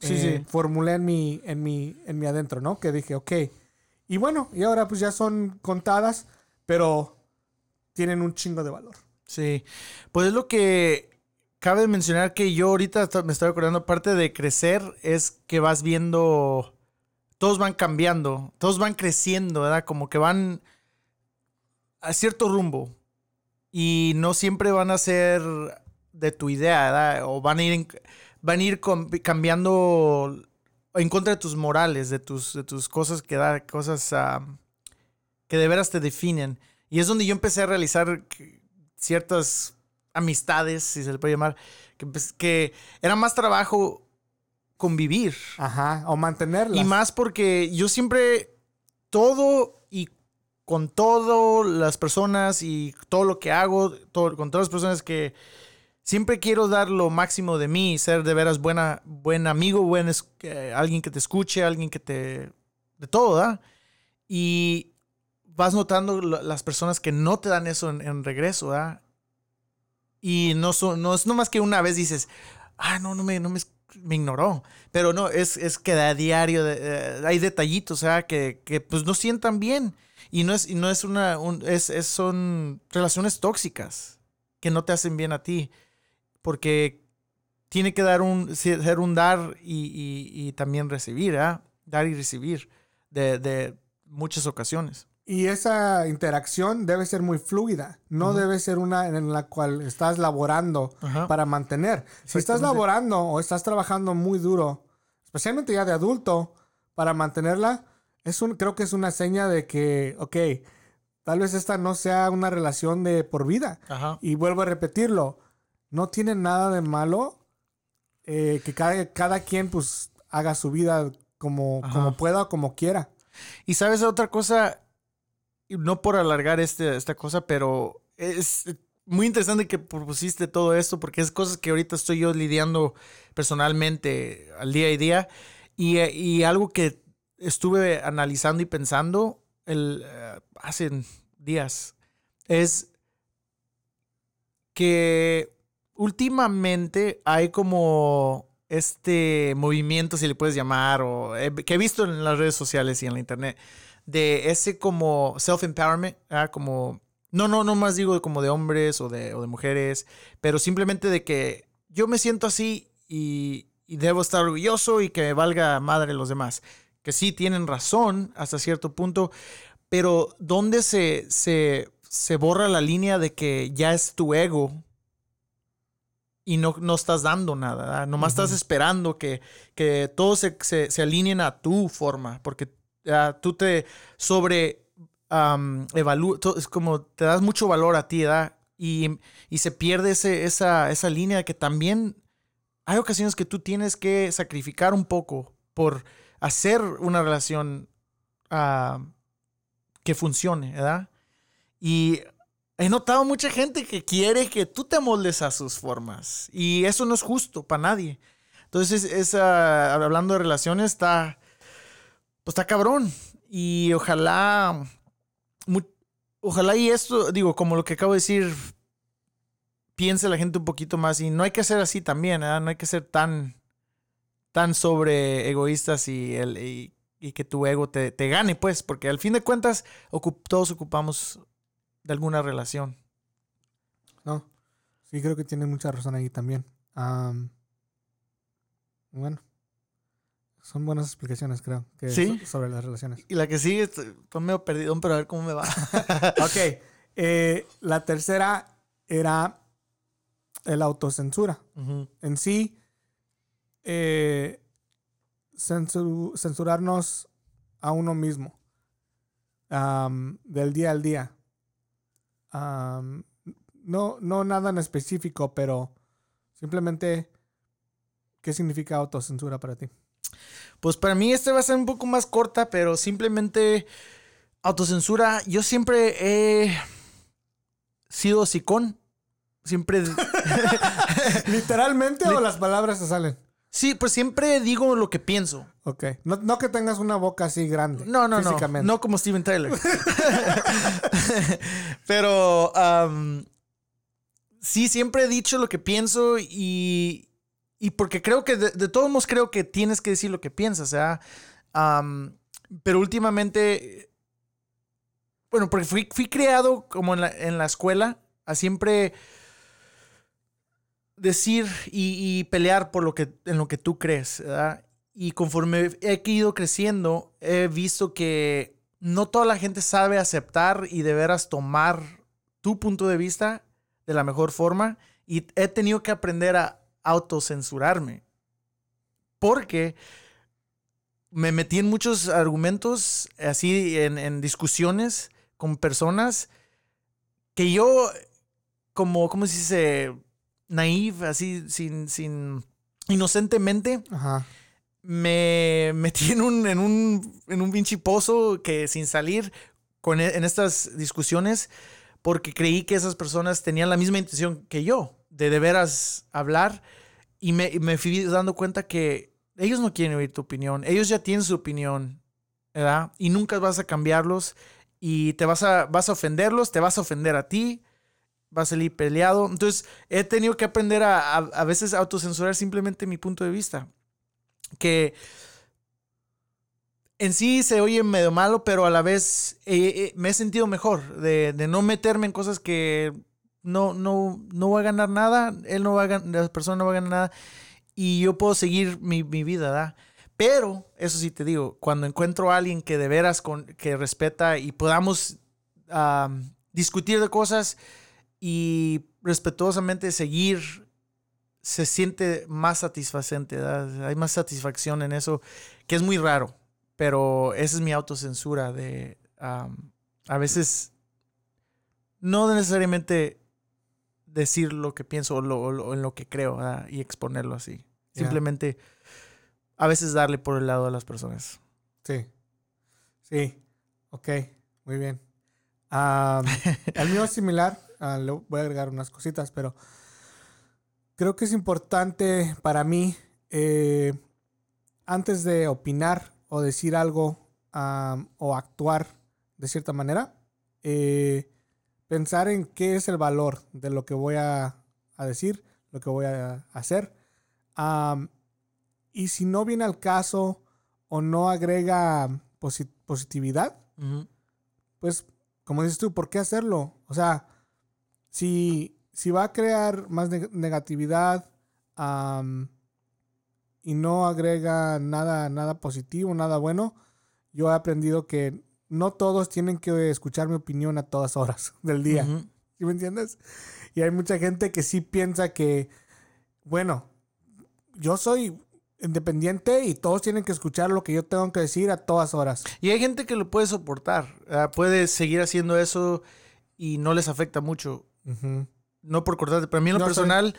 eh, formulé en mi, en, mi, en mi adentro, ¿no? Que dije, ok. Y bueno, y ahora pues ya son contadas, pero tienen un chingo de valor. Sí, pues es lo que cabe mencionar que yo ahorita me estoy acordando, parte de crecer es que vas viendo, todos van cambiando, todos van creciendo, ¿verdad? Como que van a cierto rumbo y no siempre van a ser de tu idea, ¿verdad? O van a ir, van a ir cambiando en contra de tus morales, de tus, de tus cosas que da, cosas que de veras te definen. Y es donde yo empecé a realizar ciertas amistades, si se le puede llamar, que, pues, que era más trabajo convivir. Ajá, o mantenerlas. Y más porque yo siempre, todo y con todas las personas y todo lo que hago, todo, con todas las personas que siempre quiero dar lo máximo de mí, ser de veras buena, buen amigo, buen, alguien que te escuche, alguien que te... de todo, ¿verdad? Y vas notando las personas que no te dan eso en, regreso, ¿verdad? Y no, son, no es nomás que una vez dices, ah, no, no me, no me, ignoró. Pero no, es, es que a diario eh, hay detallitos, sea Que, que pues no sientan bien. Y no es, y no es una, es, es, son relaciones tóxicas que no te hacen bien a ti. Porque tiene que dar un, ser un dar y, y, también recibir, ¿ah? Dar y recibir de, de muchas ocasiones. Y esa interacción debe ser muy fluida, no debe ser una en la cual estás laborando para mantener. Si estás laborando o estás trabajando muy duro, especialmente ya de adulto, para mantenerla, es un, creo que es una seña de que, ok, tal vez esta no sea una relación de por vida. Y vuelvo a repetirlo, no tiene nada de malo eh, que cada, cada, quien pues haga su vida como, como pueda o como quiera. Y sabes otra cosa, no por alargar este, esta cosa, pero es muy interesante que propusiste todo esto porque es cosas que ahorita estoy yo lidiando personalmente al día a día y, algo que estuve analizando y pensando el, eh, hace días es que últimamente hay como este movimiento, si le puedes llamar, o que he visto en las redes sociales y en la internet, de ese como self-empowerment, como, no, no, no más digo como de hombres o de, mujeres, pero simplemente de que yo me siento así y, debo estar orgulloso y que valga madre los demás. Que sí tienen razón hasta cierto punto, pero ¿dónde se, se, se borra la línea de que ya es tu ego y no, no estás dando nada, nomás estás esperando que, que todos se, se, se, alineen a tu forma, porque tú te sobre evalúas, es como te das mucho valor a ti, ¿verdad? Y, se pierde ese, esa, esa línea que también hay ocasiones que tú tienes que sacrificar un poco por hacer una relación que funcione, ¿verdad? Y he notado mucha gente que quiere que tú te moldes a sus formas. Y eso no es justo para nadie. Entonces, esa, hablando de relaciones, está, pues está cabrón. Y ojalá, ojalá y esto, digo, como lo que acabo de decir, piense la gente un poquito más. Y no hay que ser así también, ¿eh? no hay que ser tan, tan sobre egoístas y, que tu ego te, gane, pues, porque al fin de cuentas todos ocupamos de alguna relación. No, sí creo que tiene mucha razón ahí también. bueno, son buenas explicaciones, creo, que ¿Sí? sobre las relaciones. Y la que sigue, estoy medio perdido, pero a ver cómo me va. ok. Eh, la tercera era el autocensura. En sí, eh, censurarnos a uno mismo del día al día. No, no nada en específico, pero simplemente, ¿qué significa autocensura para ti? Pues para mí este va a ser un poco más corta, pero simplemente autocensura. Yo siempre he sido sicón. Siempre. ¿Literalmente o las palabras se salen? Sí, pues siempre digo lo que pienso. Ok. No, que tengas una boca así grande. No, no, no. No como Steven Tyler. Pero sí, siempre he dicho lo que pienso y, y porque creo que de, todos modos creo que tienes que decir lo que piensas, ¿ya? pero últimamente, bueno, porque fui, fui criado como en la, en la escuela a siempre decir y, pelear por lo que, en lo que tú crees. Y conforme he ido creciendo, he visto que no toda la gente sabe aceptar y de veras tomar tu punto de vista de la mejor forma. Y he tenido que aprender a autocensurarme. Porque me metí en muchos argumentos, así en, en discusiones con personas que yo, como, ¿cómo se dice? Naive, así, sin, sin, inocentemente, me metí en un, en un, en un pinche pozo que sin salir con, e, en estas discusiones, porque creí que esas personas tenían la misma intención que yo, de de veras hablar, y me, me fui dando cuenta que ellos no quieren oír tu opinión, ellos ya tienen su opinión, ¿verdad? Y nunca vas a cambiarlos y te vas a, vas a ofenderlos, te vas a ofender a ti va a salir peleado. Entonces, he tenido que aprender a, a, veces autocensurar simplemente mi punto de vista. Que en sí se oye medio malo, pero a la vez me he sentido mejor de, de, no meterme en cosas que no, no, no voy a ganar nada, él no va a ganar, la persona no va a ganar nada y yo puedo seguir mi, mi vida, ¿verdad? Pero, eso sí te digo, cuando encuentro a alguien que de veras con, que respeta y podamos discutir de cosas, y respetuosamente seguir se siente más satisfacente, hay más satisfacción en eso, que es muy raro, pero esa es mi autocensura de a veces no necesariamente decir lo que pienso o, en lo que creo y exponerlo así. Simplemente a veces darle por el lado a las personas. Sí. Sí. Ok. Muy bien. el mío es similar. Ah, le voy a agregar unas cositas, pero creo que es importante para mí, eh, antes de opinar o decir algo o actuar de cierta manera, eh, pensar en qué es el valor de lo que voy a, decir, lo que voy a hacer. y si no viene al caso o no agrega positividad, pues, como dices tú, ¿por qué hacerlo? O sea, si, si va a crear más negatividad y no agrega nada, nada positivo, nada bueno, yo he aprendido que no todos tienen que escuchar mi opinión a todas horas del día. ¿Sí me entiendes? Y hay mucha gente que sí piensa que, bueno, yo soy independiente y todos tienen que escuchar lo que yo tengo que decir a todas horas. Y hay gente que lo puede soportar, puede seguir haciendo eso y no les afecta mucho. No por cortarte, pero a mí en lo personal,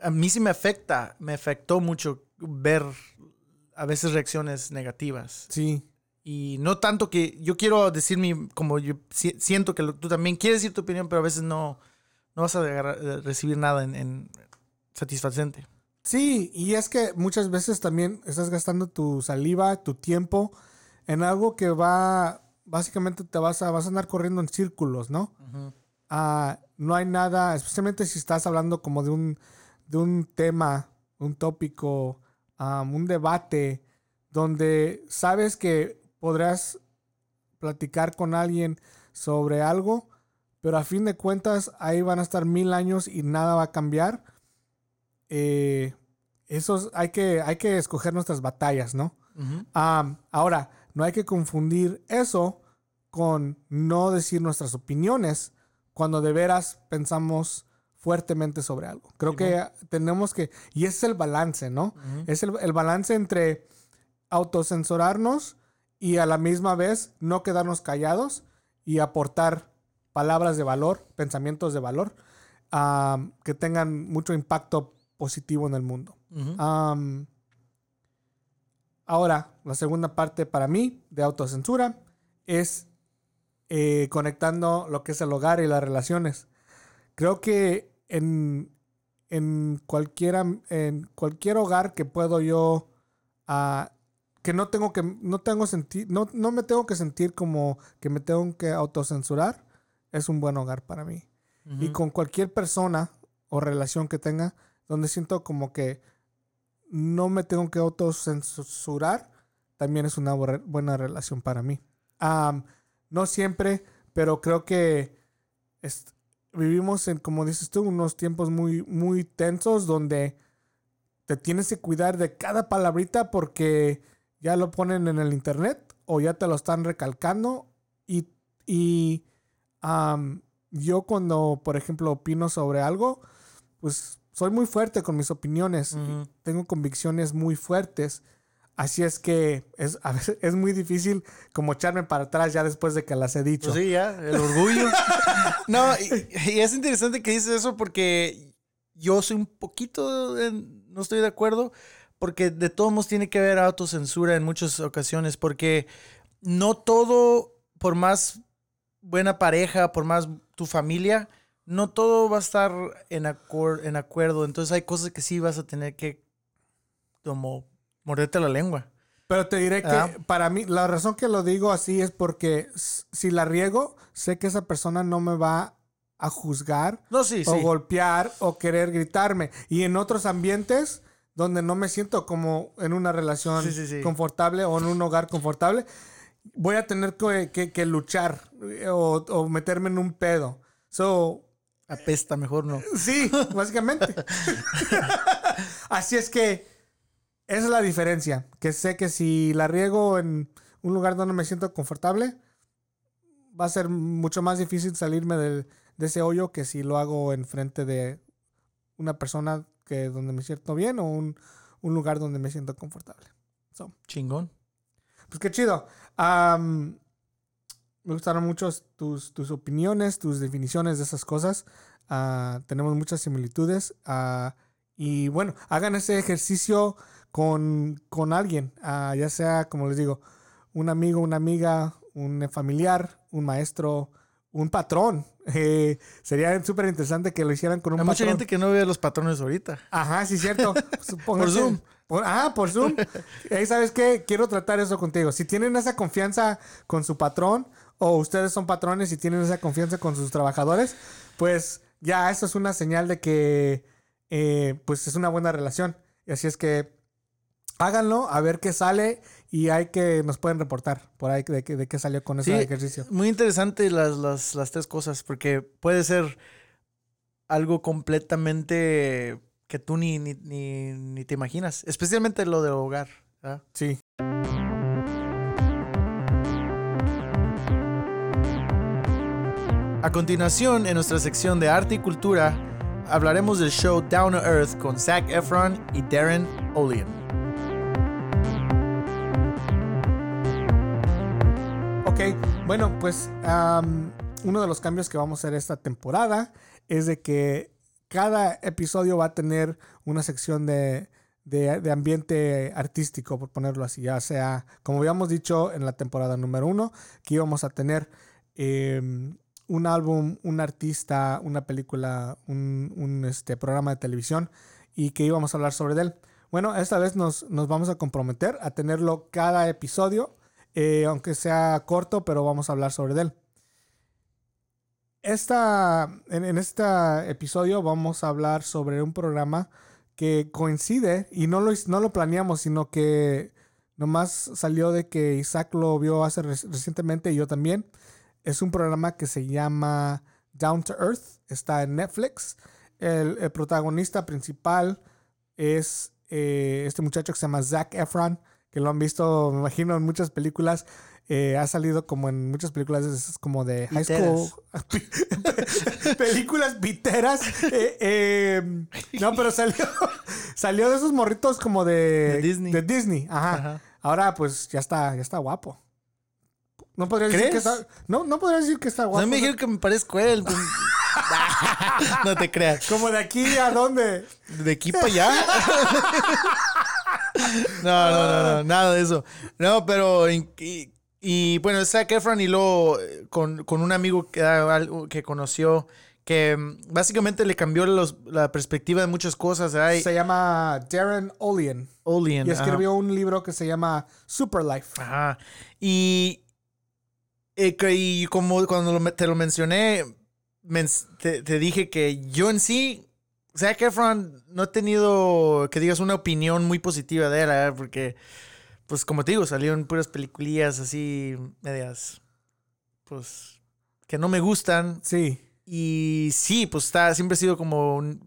a mí sí me afecta, me afectó mucho ver a veces reacciones negativas. Sí. Y no tanto que yo quiero decir mi, como yo siento que tú también quieres decir tu opinión, pero a veces no, no vas a eh, recibir nada en, en satisfacente. Sí, y es que muchas veces también estás gastando tu saliva, tu tiempo en algo que va, básicamente te vas a, vas a andar corriendo en círculos, ¿no? Ah, no hay nada, especialmente si estás hablando como de un, de un tema, un tópico, un debate, donde sabes que podrás platicar con alguien sobre algo, pero a fin de cuentas ahí van a estar mil años y nada va a cambiar. Eh, hay que, hay que escoger nuestras batallas, ¿no? ahora, no hay que confundir eso con no decir nuestras opiniones cuando de veras pensamos fuertemente sobre algo. Creo que tenemos que, y ese es el balance, ¿no? Es el, el balance entre autocensurarnos y a la misma vez no quedarnos callados y aportar palabras de valor, pensamientos de valor, que tengan mucho impacto positivo en el mundo. Ahora, la segunda parte para mí de autocensura es eh, conectando lo que es el hogar y las relaciones. Creo que en, en, cualquiera, en cualquier hogar que puedo yo, ah, que no tengo que, no tengo sentir, no, no me tengo que sentir como que me tengo que autocensurar, es un buen hogar para mí. Y Ujú. con cualquier persona o relación que tenga, donde siento como que no me tengo que autocensurar, también es una buena- relación para mí. No siempre, pero creo que est- vivimos en, como dices tú, unos tiempos muy, muy tensos donde te tienes que cuidar de cada palabrita porque ya lo ponen en el internet o ya te lo están recalcando y, y am, yo cuando, por ejemplo, opino sobre algo, pues soy muy fuerte con mis opiniones. y Ujú. Tengo convicciones muy fuertes. Así es que es, a veces es muy difícil como echarme para atrás ya después de que las he dicho. Pues sí, ya, el orgullo. no, y, y es interesante que dices eso porque yo soy un poquito, en- no estoy de acuerdo, porque de todos modos tiene que haber autocensura en muchas ocasiones, porque no todo, por más buena pareja, por más tu familia, no todo va a estar en, acuer- en acuerdo. Entonces hay cosas que sí vas a tener que como morderte la lengua. Pero te diré que Ah. para mí, la razón que lo digo así es porque si la riego, sé que esa persona no me va a juzgar No, sí, o sí. golpear o querer gritarme. Y en otros ambientes donde no me siento como en una relación Sí, confortable o en un hogar confortable, voy a tener que, que- que luchar eh, o, o meterme en un pedo. So, Apesta, mejor no. Sí, básicamente. Así es que esa es la diferencia. Que sé que si la riego en un lugar donde me siento confortable, va a ser mucho más difícil salirme del- de ese hoyo que si lo hago enfrente de una persona que donde me siento bien o un, un lugar donde me siento confortable. So, Chingón. pues qué chido. Me gustaron mucho tus, tus opiniones, tus definiciones de esas cosas. Ah, tenemos muchas similitudes. Ah, y bueno, hagan ese ejercicio con, con alguien, ah, ya sea, como les digo, un amigo, una amiga, un familiar, un maestro, un patrón. Eh, sería súper interesante que lo hicieran con un Hay mucha gente que no ve los patrones ahorita. Ajá, sí, cierto. Pónganse- Zoom. por- ah, por Zoom. Ahí sabes qué, quiero tratar eso contigo. Si tienen esa confianza con su patrón o ustedes son patrones y tienen esa confianza con sus trabajadores, pues ya eso es una señal de que eh, pues es una buena relación. Y así es que háganlo, a ver qué sale y hay que nos pueden reportar por ahí de, qué- de qué salió con ese Sí. ejercicio. Muy interesante las, las, las tres cosas, porque puede ser algo completamente que tú ni, ni, ni, ni te imaginas, especialmente lo de hogar. ¿verdad? Sí. A continuación, en nuestra sección de arte y cultura, hablaremos del show Down to Earth con Zac Efron y Darren Olian. Ok, bueno, pues uno de los cambios que vamos a hacer esta temporada es de que cada episodio va a tener una sección de, ambiente artístico, por ponerlo así, ya sea, como habíamos dicho en la temporada número uno, que íbamos a tener em, un álbum, un artista, una película, un, un, este, programa de televisión y que íbamos a hablar sobre él. Bueno, esta vez nos, nos vamos a comprometer a tenerlo cada episodio eh, aunque sea corto, pero vamos a hablar sobre él. Esta, en, este episodio vamos a hablar sobre un programa que coincide y no lo, no lo planeamos, sino que nomás salió de que Isaac lo vio hace rec- recientemente y yo también. Es un programa que se llama Down to Earth, está en Netflix. El, el protagonista principal es eh, este muchacho que se llama Zac Efron que lo han visto, me imagino, en muchas películas. Eh, ha salido como en muchas películas es como de high school. películas viteras. Eh, eh, no, pero salió, salió de esos morritos como de, De Disney. de Disney. Ajá. Ajá. Ahora pues ya está, ya está guapo. No podría decir que está. No, no podría decir que está guapo. No me dijeron que me parezco él. pues. no te creas. Como de aquí a dónde. ¿De aquí para allá? No, no, no, no, nada de eso. No, pero. Y, y, bueno, Zac Efron y luego eh, con, con un amigo que, ah, que conoció que mm, básicamente le cambió los- la perspectiva de muchas cosas. Se llama Darren Olien. Olean, Y ajá. escribió un libro que se llama Super Life. Ajá. Y, eh, y como cuando te lo mencioné, men- te, te dije que yo en sí, Zac Efron, no he tenido, que digas, una opinión muy positiva de él, porque, pues como te digo, salieron puras peliculillas así, medias, pues, que no me gustan. Sí. Y sí, pues está, siempre ha sido como un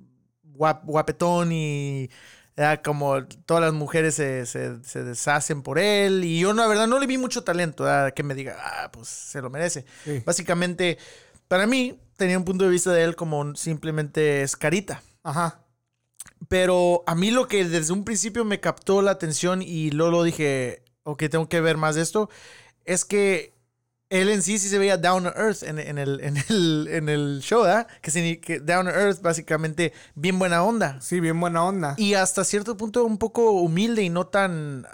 guap- guapetón y ya como todas las mujeres se, se- se deshacen por él. Y yo, la verdad, no le vi mucho talento ¿verdad? que me diga, ah, pues se lo merece. sí. Básicamente, para mí, tenía un punto de vista de él como simplemente es carita. Ajá. Pero a mí lo que desde un principio me captó la atención y luego lo dije, ok, tengo que ver más de esto, es que él en sí sí se veía down to earth en, en el, en, el, en el show, ¿verdad? Que, que down to earth, básicamente, bien buena onda. Sí, bien buena onda. Y hasta cierto punto un poco humilde y no tan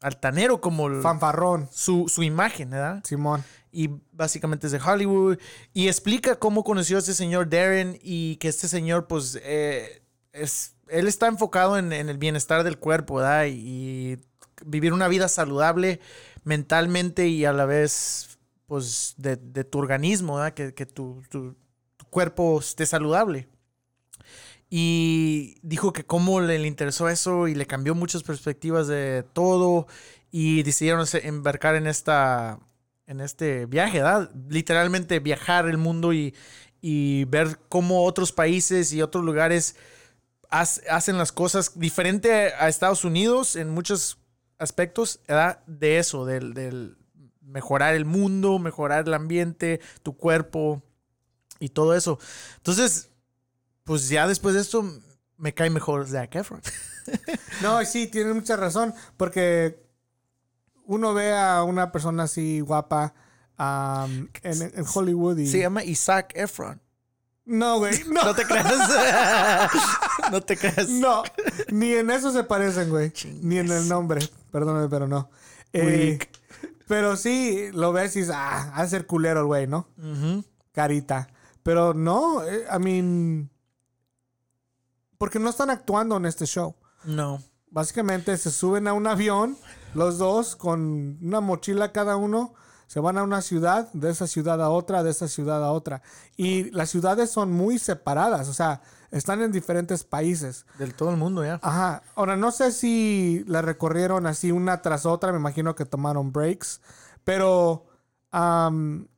altanero como el- Fanfarrón. su, su imagen, ¿verdad? Simón. Y básicamente es de Hollywood y explica cómo conoció a este señor Darren y que este señor pues eh, es él está enfocado en, el bienestar del cuerpo ¿verdad? y vivir una vida saludable mentalmente y a la vez pues de, de tu organismo ¿verdad? que, que tu, cuerpo esté saludable y dijo que cómo le, le interesó eso y le cambió muchas perspectivas de todo y decidieron embarcar en esta en este viaje, ¿verdad? Literalmente viajar el mundo y, y ver cómo otros países y otros lugares hacen las cosas diferente a Estados Unidos en muchos aspectos, ¿verdad? De eso, del, del mejorar el mundo, mejorar el ambiente, tu cuerpo y todo eso. Entonces, pues ya después de esto me cae mejor Zac Efron. No, sí, tiene mucha razón. Porque uno ve a una persona así guapa en, en Hollywood y. Se llama Isaac Efron. No, güey. No. No te creas. no te creas. No, ni en eso se parecen, güey. Ni en el nombre. Perdóname, pero no. Eh, pero sí, lo ves y dices, ah, ha de ser culero el güey, ¿no? Carita. Pero no, eh, I mean. Porque no están actuando en este show. No. Básicamente se suben a un avión, los dos, con una mochila cada uno. Se van a una ciudad, de esa ciudad a otra, de esa ciudad a otra. Y las ciudades son muy separadas, o sea, están en diferentes países. Del todo el mundo ya. Ajá. Ahora, no sé si la recorrieron así una tras otra. Me imagino que tomaron breaks. Pero am,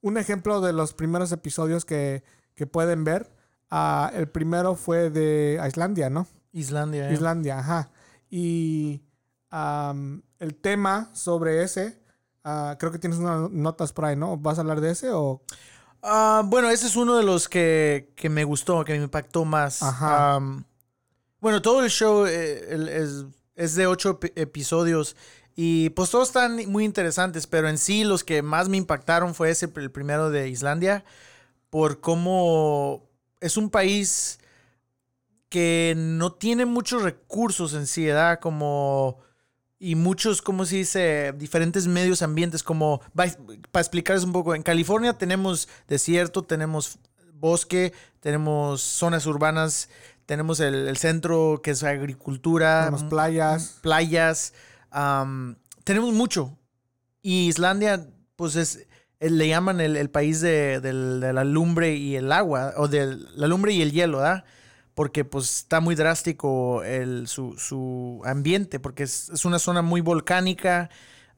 un ejemplo de los primeros episodios que, que pueden ver. ah, el primero fue de Islandia, ¿no? Islandia. Islandia, ajá. Y el tema sobre ese, ah, creo que tienes unas notas por ahí, ¿no? ¿Vas a hablar de ese o...? Ah, bueno, ese es uno de los que, que me gustó, que me impactó más. Ajá. Bueno, todo el show eh, el- es, es de ocho epi- episodios y pues todos están muy interesantes, pero en sí los que más me impactaron fue ese, el primero de Islandia, por cómo es un país que no tiene muchos recursos en sí, ¿verdad? Como... Y muchos, ¿cómo se dice? Diferentes medios ambientes, como... Para explicarles un poco, en California tenemos desierto, tenemos bosque, tenemos zonas urbanas, tenemos el, el centro que es agricultura, Tenemos playas. playas, am, tenemos mucho. Y Islandia, pues es, eh, le llaman el, el país de, la lumbre y el agua, o de la lumbre y el hielo, ¿verdad? Porque pues está muy drástico el, su, su ambiente, porque es, es una zona muy volcánica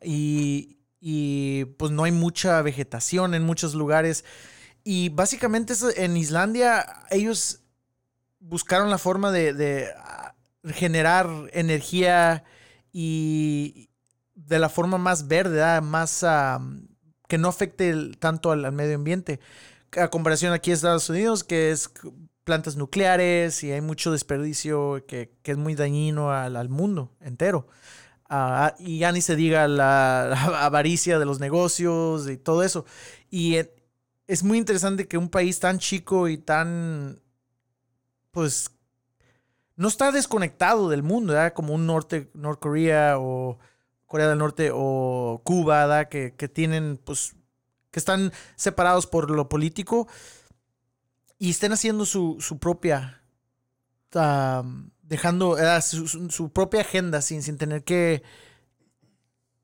y, y, pues no hay mucha vegetación en muchos lugares. Y básicamente en Islandia ellos buscaron la forma de, de, ah, generar energía y, de la forma más verde, ¿verdad? más ah, que no afecte tanto al, al medio ambiente. A comparación aquí en Estados Unidos, que es plantas nucleares y hay mucho desperdicio que, que es muy dañino al, al mundo entero. Ah, y ya ni se diga la, avaricia de los negocios y todo eso. Y es muy interesante que un país tan chico y tan, pues, no está desconectado del mundo, ¿verdad? Como un norte, Norcorea o Corea del Norte o Cuba. Que, que tienen, pues, que están separados por lo político y estén haciendo su, su propia, dejando ah, su, su- propia agenda sin, sin tener que,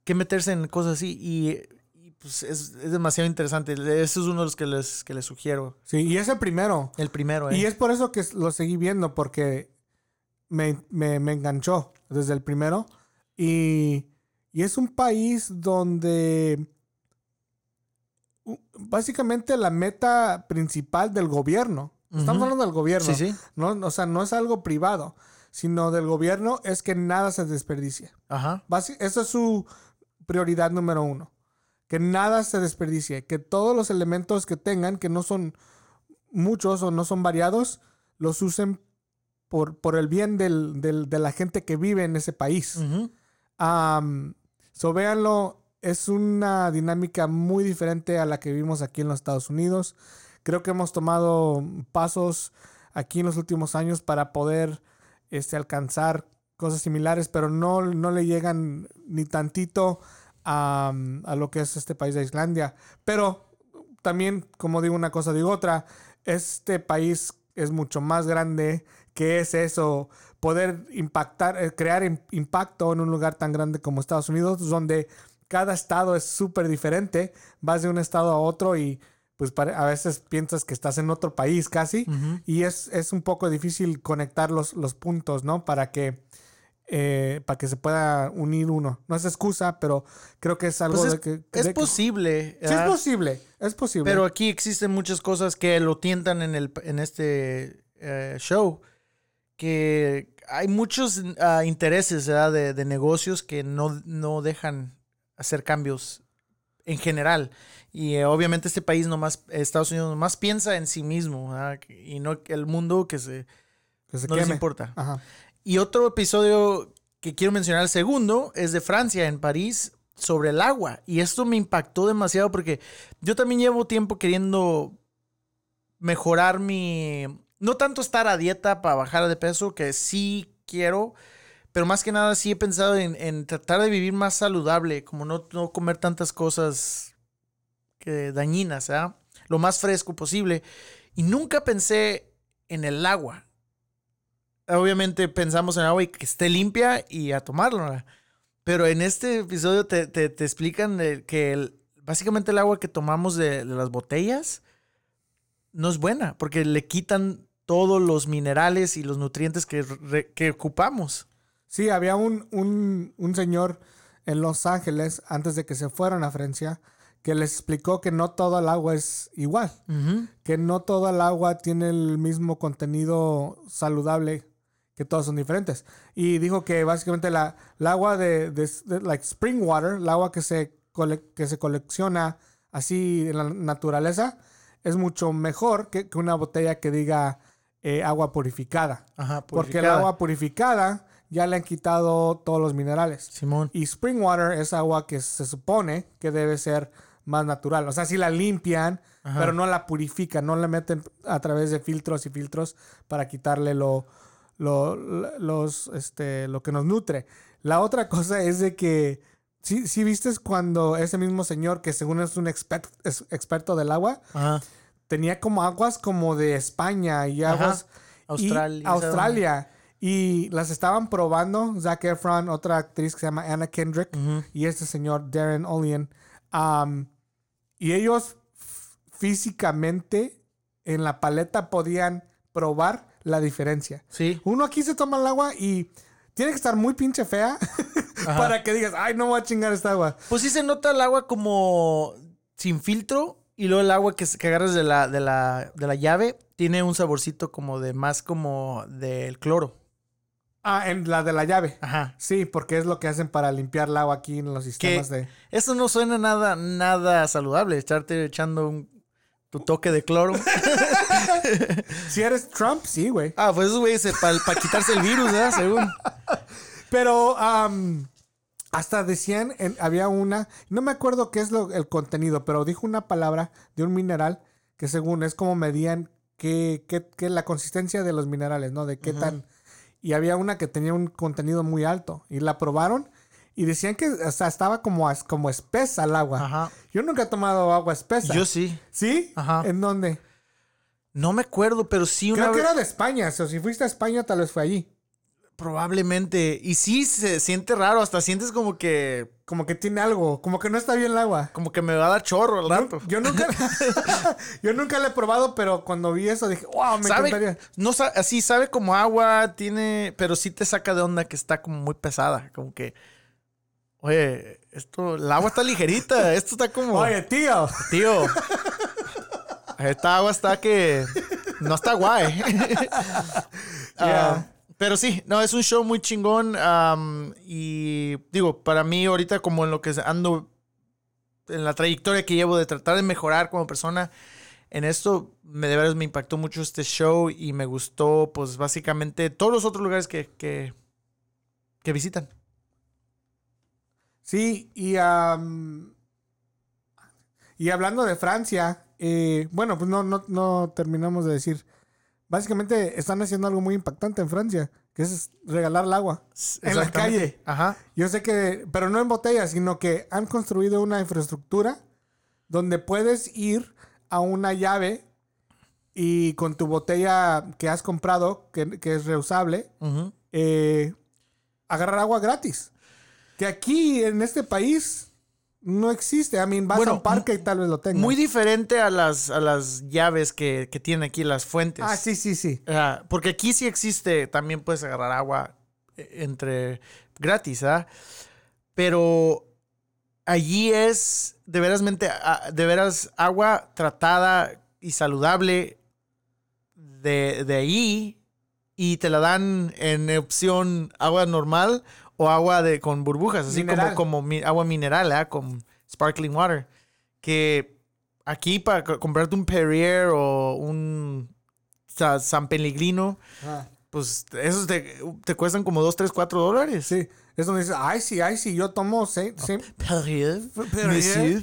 que meterse en cosas así. Y, y, pues es, es demasiado interesante. Ese es uno de los que les, que les sugiero. Sí, y es el primero. El primero, ¿eh? Y es por eso que lo seguí viendo, porque me, me- me enganchó desde el primero. Y, y es un país donde básicamente la meta principal del gobierno, estamos hablando del gobierno, Sí, sí. No, o sea, no es algo privado, sino del gobierno, es que nada se desperdicie. Ajá. Basi- Esa es su prioridad número uno. Que nada se desperdicie. Que todos los elementos que tengan, que no son muchos o no son variados, los usen por, por el bien del- del- de la gente que vive en ese país. So véanlo, es una dinámica muy diferente a la que vimos aquí en los Estados Unidos. Creo que hemos tomado pasos aquí en los últimos años para poder este, alcanzar cosas similares, pero no, no le llegan ni tantito a, a lo que es este país de Islandia. Pero también, como digo una cosa, digo otra, este país es mucho más grande que es eso, poder impactar, eh, crear im- impacto en un lugar tan grande como Estados Unidos, donde cada estado es súper diferente, vas de un estado a otro y pues a veces piensas que estás en otro país casi y es, es un poco difícil conectar los, los puntos, ¿no? Para que, eh, para que se pueda unir uno. No es excusa, pero creo que es algo Pues de es, que... es de que- posible. Sí, es posible, es posible. Pero aquí existen muchas cosas que lo tientan en, el, en este eh, show. Que hay muchos ah, intereses de, de negocios que no, no dejan hacer cambios en general. Y eh, obviamente este país nomás, Estados Unidos nomás piensa en sí mismo ¿verdad? y no el mundo que se, que se no les importa. Ajá. Y otro episodio que quiero mencionar, el segundo, es de Francia, en París, sobre el agua. Y esto me impactó demasiado porque yo también llevo tiempo queriendo mejorar mi... No tanto estar a dieta para bajar de peso, que sí quiero, pero más que nada sí he pensado en, tratar de vivir más saludable, como no, no comer tantas cosas que dañinas, ¿ah? Lo más fresco posible. Y nunca pensé en el agua obviamente pensamos en agua y que esté limpia y a tomarlo. Pero en este episodio te, te- te explican que básicamente el agua que tomamos de, las botellas no es buena porque le quitan todos los minerales y los nutrientes que, que ocupamos. Sí, había un, un, un señor en Los Ángeles, antes de que se fueran a Francia, que les explicó que no toda el agua es igual, que no toda el agua tiene el mismo contenido saludable, que todas son diferentes. Y dijo que básicamente la, el agua de, de- de, like spring water, el agua que se, cole- que se colecciona así en la naturaleza, es mucho mejor que, que una botella que diga eh, agua purificada. Ajá, Porque el purificada. agua purificada ya le han quitado todos los minerales. Simón. Y spring water es agua que se supone que debe ser más natural. O sea, sí la limpian, Ajá. pero no la purifican, no la meten a través de filtros y filtros para quitarle lo, lo, lo- los, este, lo que nos nutre. La otra cosa es de que, sí, sí viste cuando ese mismo señor, que según es un es experto del agua, Ajá. tenía como aguas como de España y Ajá. aguas Australia. y Australia. Y las estaban probando. Zac Efron, otra actriz que se llama Anna Kendrick, y este señor Darren Olian. Um, y ellos físicamente en la paleta podían probar la diferencia. Sí. Uno aquí se toma el agua y tiene que estar muy pinche fea para que digas, ay, no voy a chingar esta agua. Pues sí se nota el agua como sin filtro y luego el agua que, que agarras de la, de, la, de la llave tiene un saborcito como de más como del cloro. Ah, en la de la llave. Ajá. Sí, porque es lo que hacen para limpiar el agua aquí en los Que sistemas de... eso no suena nada, nada saludable, echarte echando un, tu toque de cloro. Si eres Trump, sí, güey. ah, pues güeyes para quitarse el virus, ¿verdad? Según. Pero am, hasta decían, en- había una, no me acuerdo qué es lo, el contenido, pero dijo una palabra de un mineral que según es como medían que, que, que la consistencia de los minerales, ¿no? De qué tan... Y había una que tenía un contenido muy alto y la probaron y decían que o sea, estaba como, como espesa el agua. Ajá. Yo nunca he tomado agua espesa. Yo sí. ¿Sí? Ajá. ¿En dónde? No me acuerdo, pero sí una Creo que era de España. O sea, si fuiste a España, tal vez fue allí. Probablemente. Y sí se siente raro, hasta sientes como que. Como que tiene algo, como que no está bien el agua. Como que me va a dar chorro al rato. Yo nunca, yo nunca lo he probado, pero cuando vi eso dije, wow, me sabe, encantaría. no así sabe como agua, tiene, pero sí te saca de onda que está como muy pesada, como que, oye, esto, el agua está ligerita, esto está como, Oye, tío. tío, esta agua está que no está guay. Ah, Yeah. Pero sí, no, es un show muy chingón y digo, para mí ahorita como en lo que ando, en la trayectoria que llevo de tratar de mejorar como persona, en esto me de veras me impactó mucho este show y me gustó pues básicamente todos los otros lugares que, que, visitan. Sí, y, y hablando de Francia, eh, bueno, pues no, no, no terminamos de decir. Básicamente están haciendo algo muy impactante en Francia, que es regalar el agua. En la calle. Ajá. Yo sé que, pero no en botellas, sino que han construido una infraestructura donde puedes ir a una llave y con tu botella que has comprado, que, que es reusable, eh, agarrar agua gratis. Que aquí en este país no existe. I mean, vas Bueno, a un parque y tal vez lo tengas. Muy diferente a las, a las llaves que, que tienen aquí las fuentes. Ah, sí, sí, sí. Ah, porque aquí sí existe, también puedes agarrar agua eh, entre gratis, ¿ah? Pero allí es de veras, ah, de veras agua tratada y saludable de, de ahí y te la dan en opción agua normal o agua de, con burbujas, así Mineral. como, como mi- agua mineral, ¿ah? Con sparkling water. Que aquí para co- comprarte un Perrier o un Sa- San Pellegrino, pues esos te, te cuestan como 2, 3, 4 dólares. Sí. Es donde dices, ay, sí, ay, sí, yo tomo. sí, sí". Perrier, Perrier.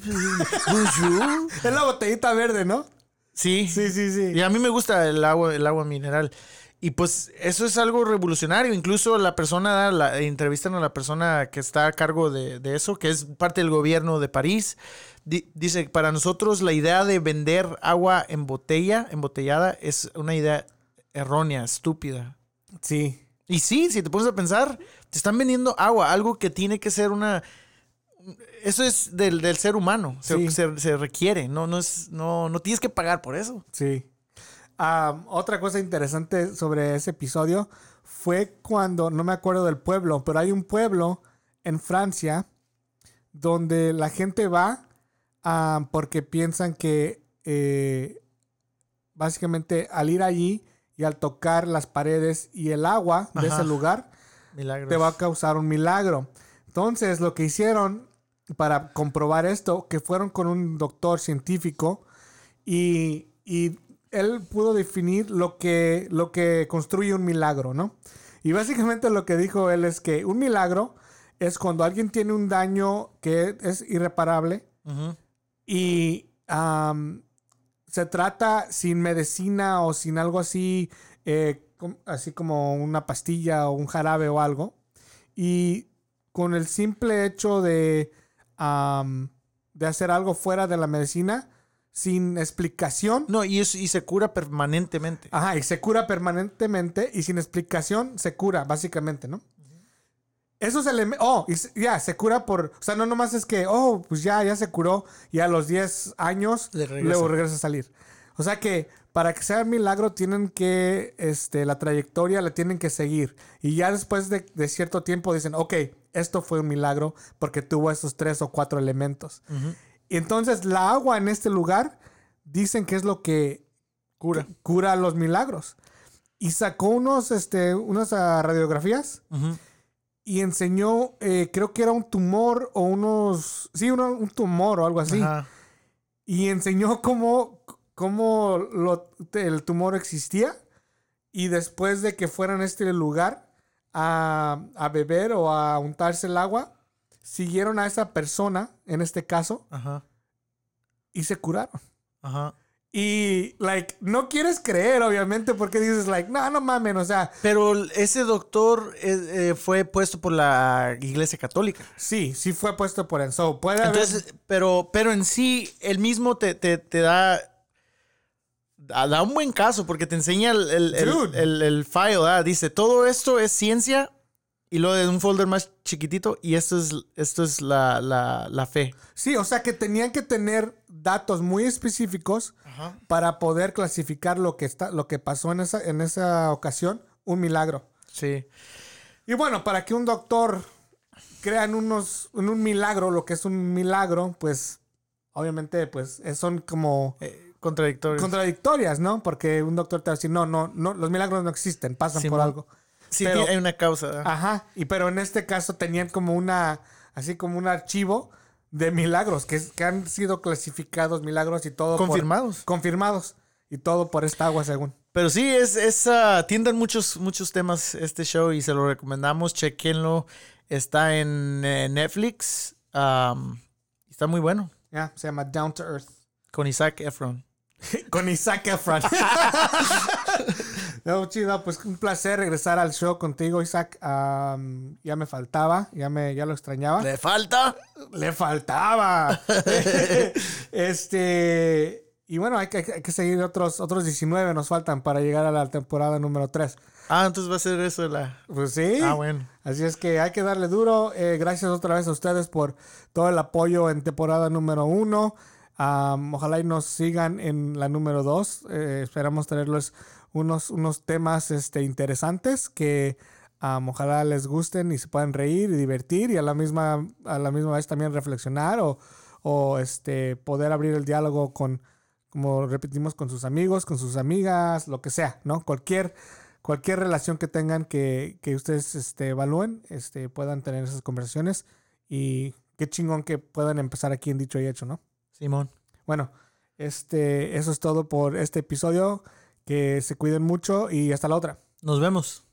bonjour. Es la botellita verde, ¿no? Sí. Sí, sí, sí. Y a mí me gusta el agua, el agua mineral. Y pues eso es algo revolucionario. Incluso la persona, la, entrevistan a la persona que está a cargo de, de eso, que es parte del gobierno de París. Di- dice, para nosotros la idea de vender agua en botella, embotellada, es una idea errónea, estúpida. Sí. Y sí, si te pones a pensar, te están vendiendo agua, algo que tiene que ser una... Eso es del, del ser humano, se, se- se requiere, no, no, es, no, no tienes que pagar por eso. Sí. Am, otra cosa interesante sobre ese episodio fue cuando, no me acuerdo del pueblo, pero hay un pueblo en Francia donde la gente va am, porque piensan que eh, básicamente al ir allí y al tocar las paredes y el agua de Ajá. ese lugar, Milagros. te va a causar un milagro. Entonces, lo que hicieron para comprobar esto, que fueron con un doctor científico y, y él pudo definir lo que, lo que construye un milagro, ¿no? Y básicamente lo que dijo él es que un milagro es cuando alguien tiene un daño que es irreparable y am, se trata sin medicina o sin algo así, eh, así como una pastilla o un jarabe o algo. Y con el simple hecho de, de hacer algo fuera de la medicina, sin explicación. No, y, es- y se cura permanentemente. Ajá, y se cura permanentemente y sin explicación se cura, básicamente, ¿no? Esos elementos. Oh, y ya, se cura por. O sea, no nomás es que, oh, pues ya, ya se curó y a los 10 años Le regresa. luego regresa a salir. O sea que para que sea milagro tienen que. Este, la trayectoria la tienen que seguir. Y ya después de, de cierto tiempo dicen, ok, esto fue un milagro porque tuvo estos tres o cuatro elementos. Y entonces la agua en este lugar dicen que es lo que Cura. cura los milagros. y sacó unos, este, unas ah, radiografías y enseñó, eh, creo que era un tumor o unos, sí, uno- un tumor o algo así. Ajá. Y enseñó cómo, cómo lo- el tumor existía. Y después de que fueran a este lugar a, a beber o a untarse el agua, siguieron a esa persona, en este caso, Ajá. y se curaron. Ajá. Y, like, no quieres creer, obviamente, porque dices, like, no, no mamen, o sea, Pero ese doctor eh, eh, fue puesto por la Iglesia Católica. sí, sí fue puesto por Enzo. Puede haber. Entonces, pero, pero en sí, él mismo te, te, te da, da un buen caso porque te enseña el, el, el- el- el file. ah, Dice, todo esto es ciencia y luego de un folder más chiquitito y esto es, esto es la, la, la fe. Sí, o sea que tenían que tener datos muy específicos para poder clasificar lo que está, lo que pasó en esa, en esa ocasión, un milagro. Sí. Y bueno, para que un doctor crea en unos, en un milagro, lo que es un milagro, pues, obviamente, pues, eh, son como Eh, contradictorio. contradictorias, ¿no? Porque un doctor te va a decir, no, no, no, los milagros no existen, pasan por Simón. algo. Sí, pero- hay una causa. Ajá. Y pero en este caso tenían como una, así como un archivo de milagros que, que han sido clasificados milagros y todo. por- Confirmados. confirmados. Y todo por esta agua, según. Pero sí, es, es ah, tienden muchos, muchos temas este show y se lo recomendamos. Chequenlo. Está en eh, Netflix. está muy bueno. Ya, se llama Down to Earth. Con Isaac Efron. Con Isaac Efron. no, chido, pues un placer regresar al show contigo, Isaac. Ya me faltaba, ya me, ya lo extrañaba. ¿Le falta? Le faltaba. este. Y bueno, hay que, hay que seguir otros, otros 19 nos faltan para llegar a la temporada número 3. Ah, entonces va a ser eso la. Pues sí. Ah, bueno. Así es que hay que darle duro. Eh, gracias otra vez a ustedes por todo el apoyo en temporada número 1. ojalá y nos sigan en la número 2. esperamos traerles unos, unos temas este, interesantes que am, ojalá les gusten y se puedan reír y divertir y a la misma, a la misma vez también reflexionar o, o este, poder abrir el diálogo con, como repetimos, con sus amigos, con sus amigas, lo que sea, ¿no? Cualquier, cualquier relación que tengan que, que ustedes este, evalúen, este, puedan tener esas conversaciones y qué chingón que puedan empezar aquí en Dicho y Hecho, ¿no? Simón. Bueno, este, eso es todo por este episodio. Que se cuiden mucho y hasta la otra. Nos vemos.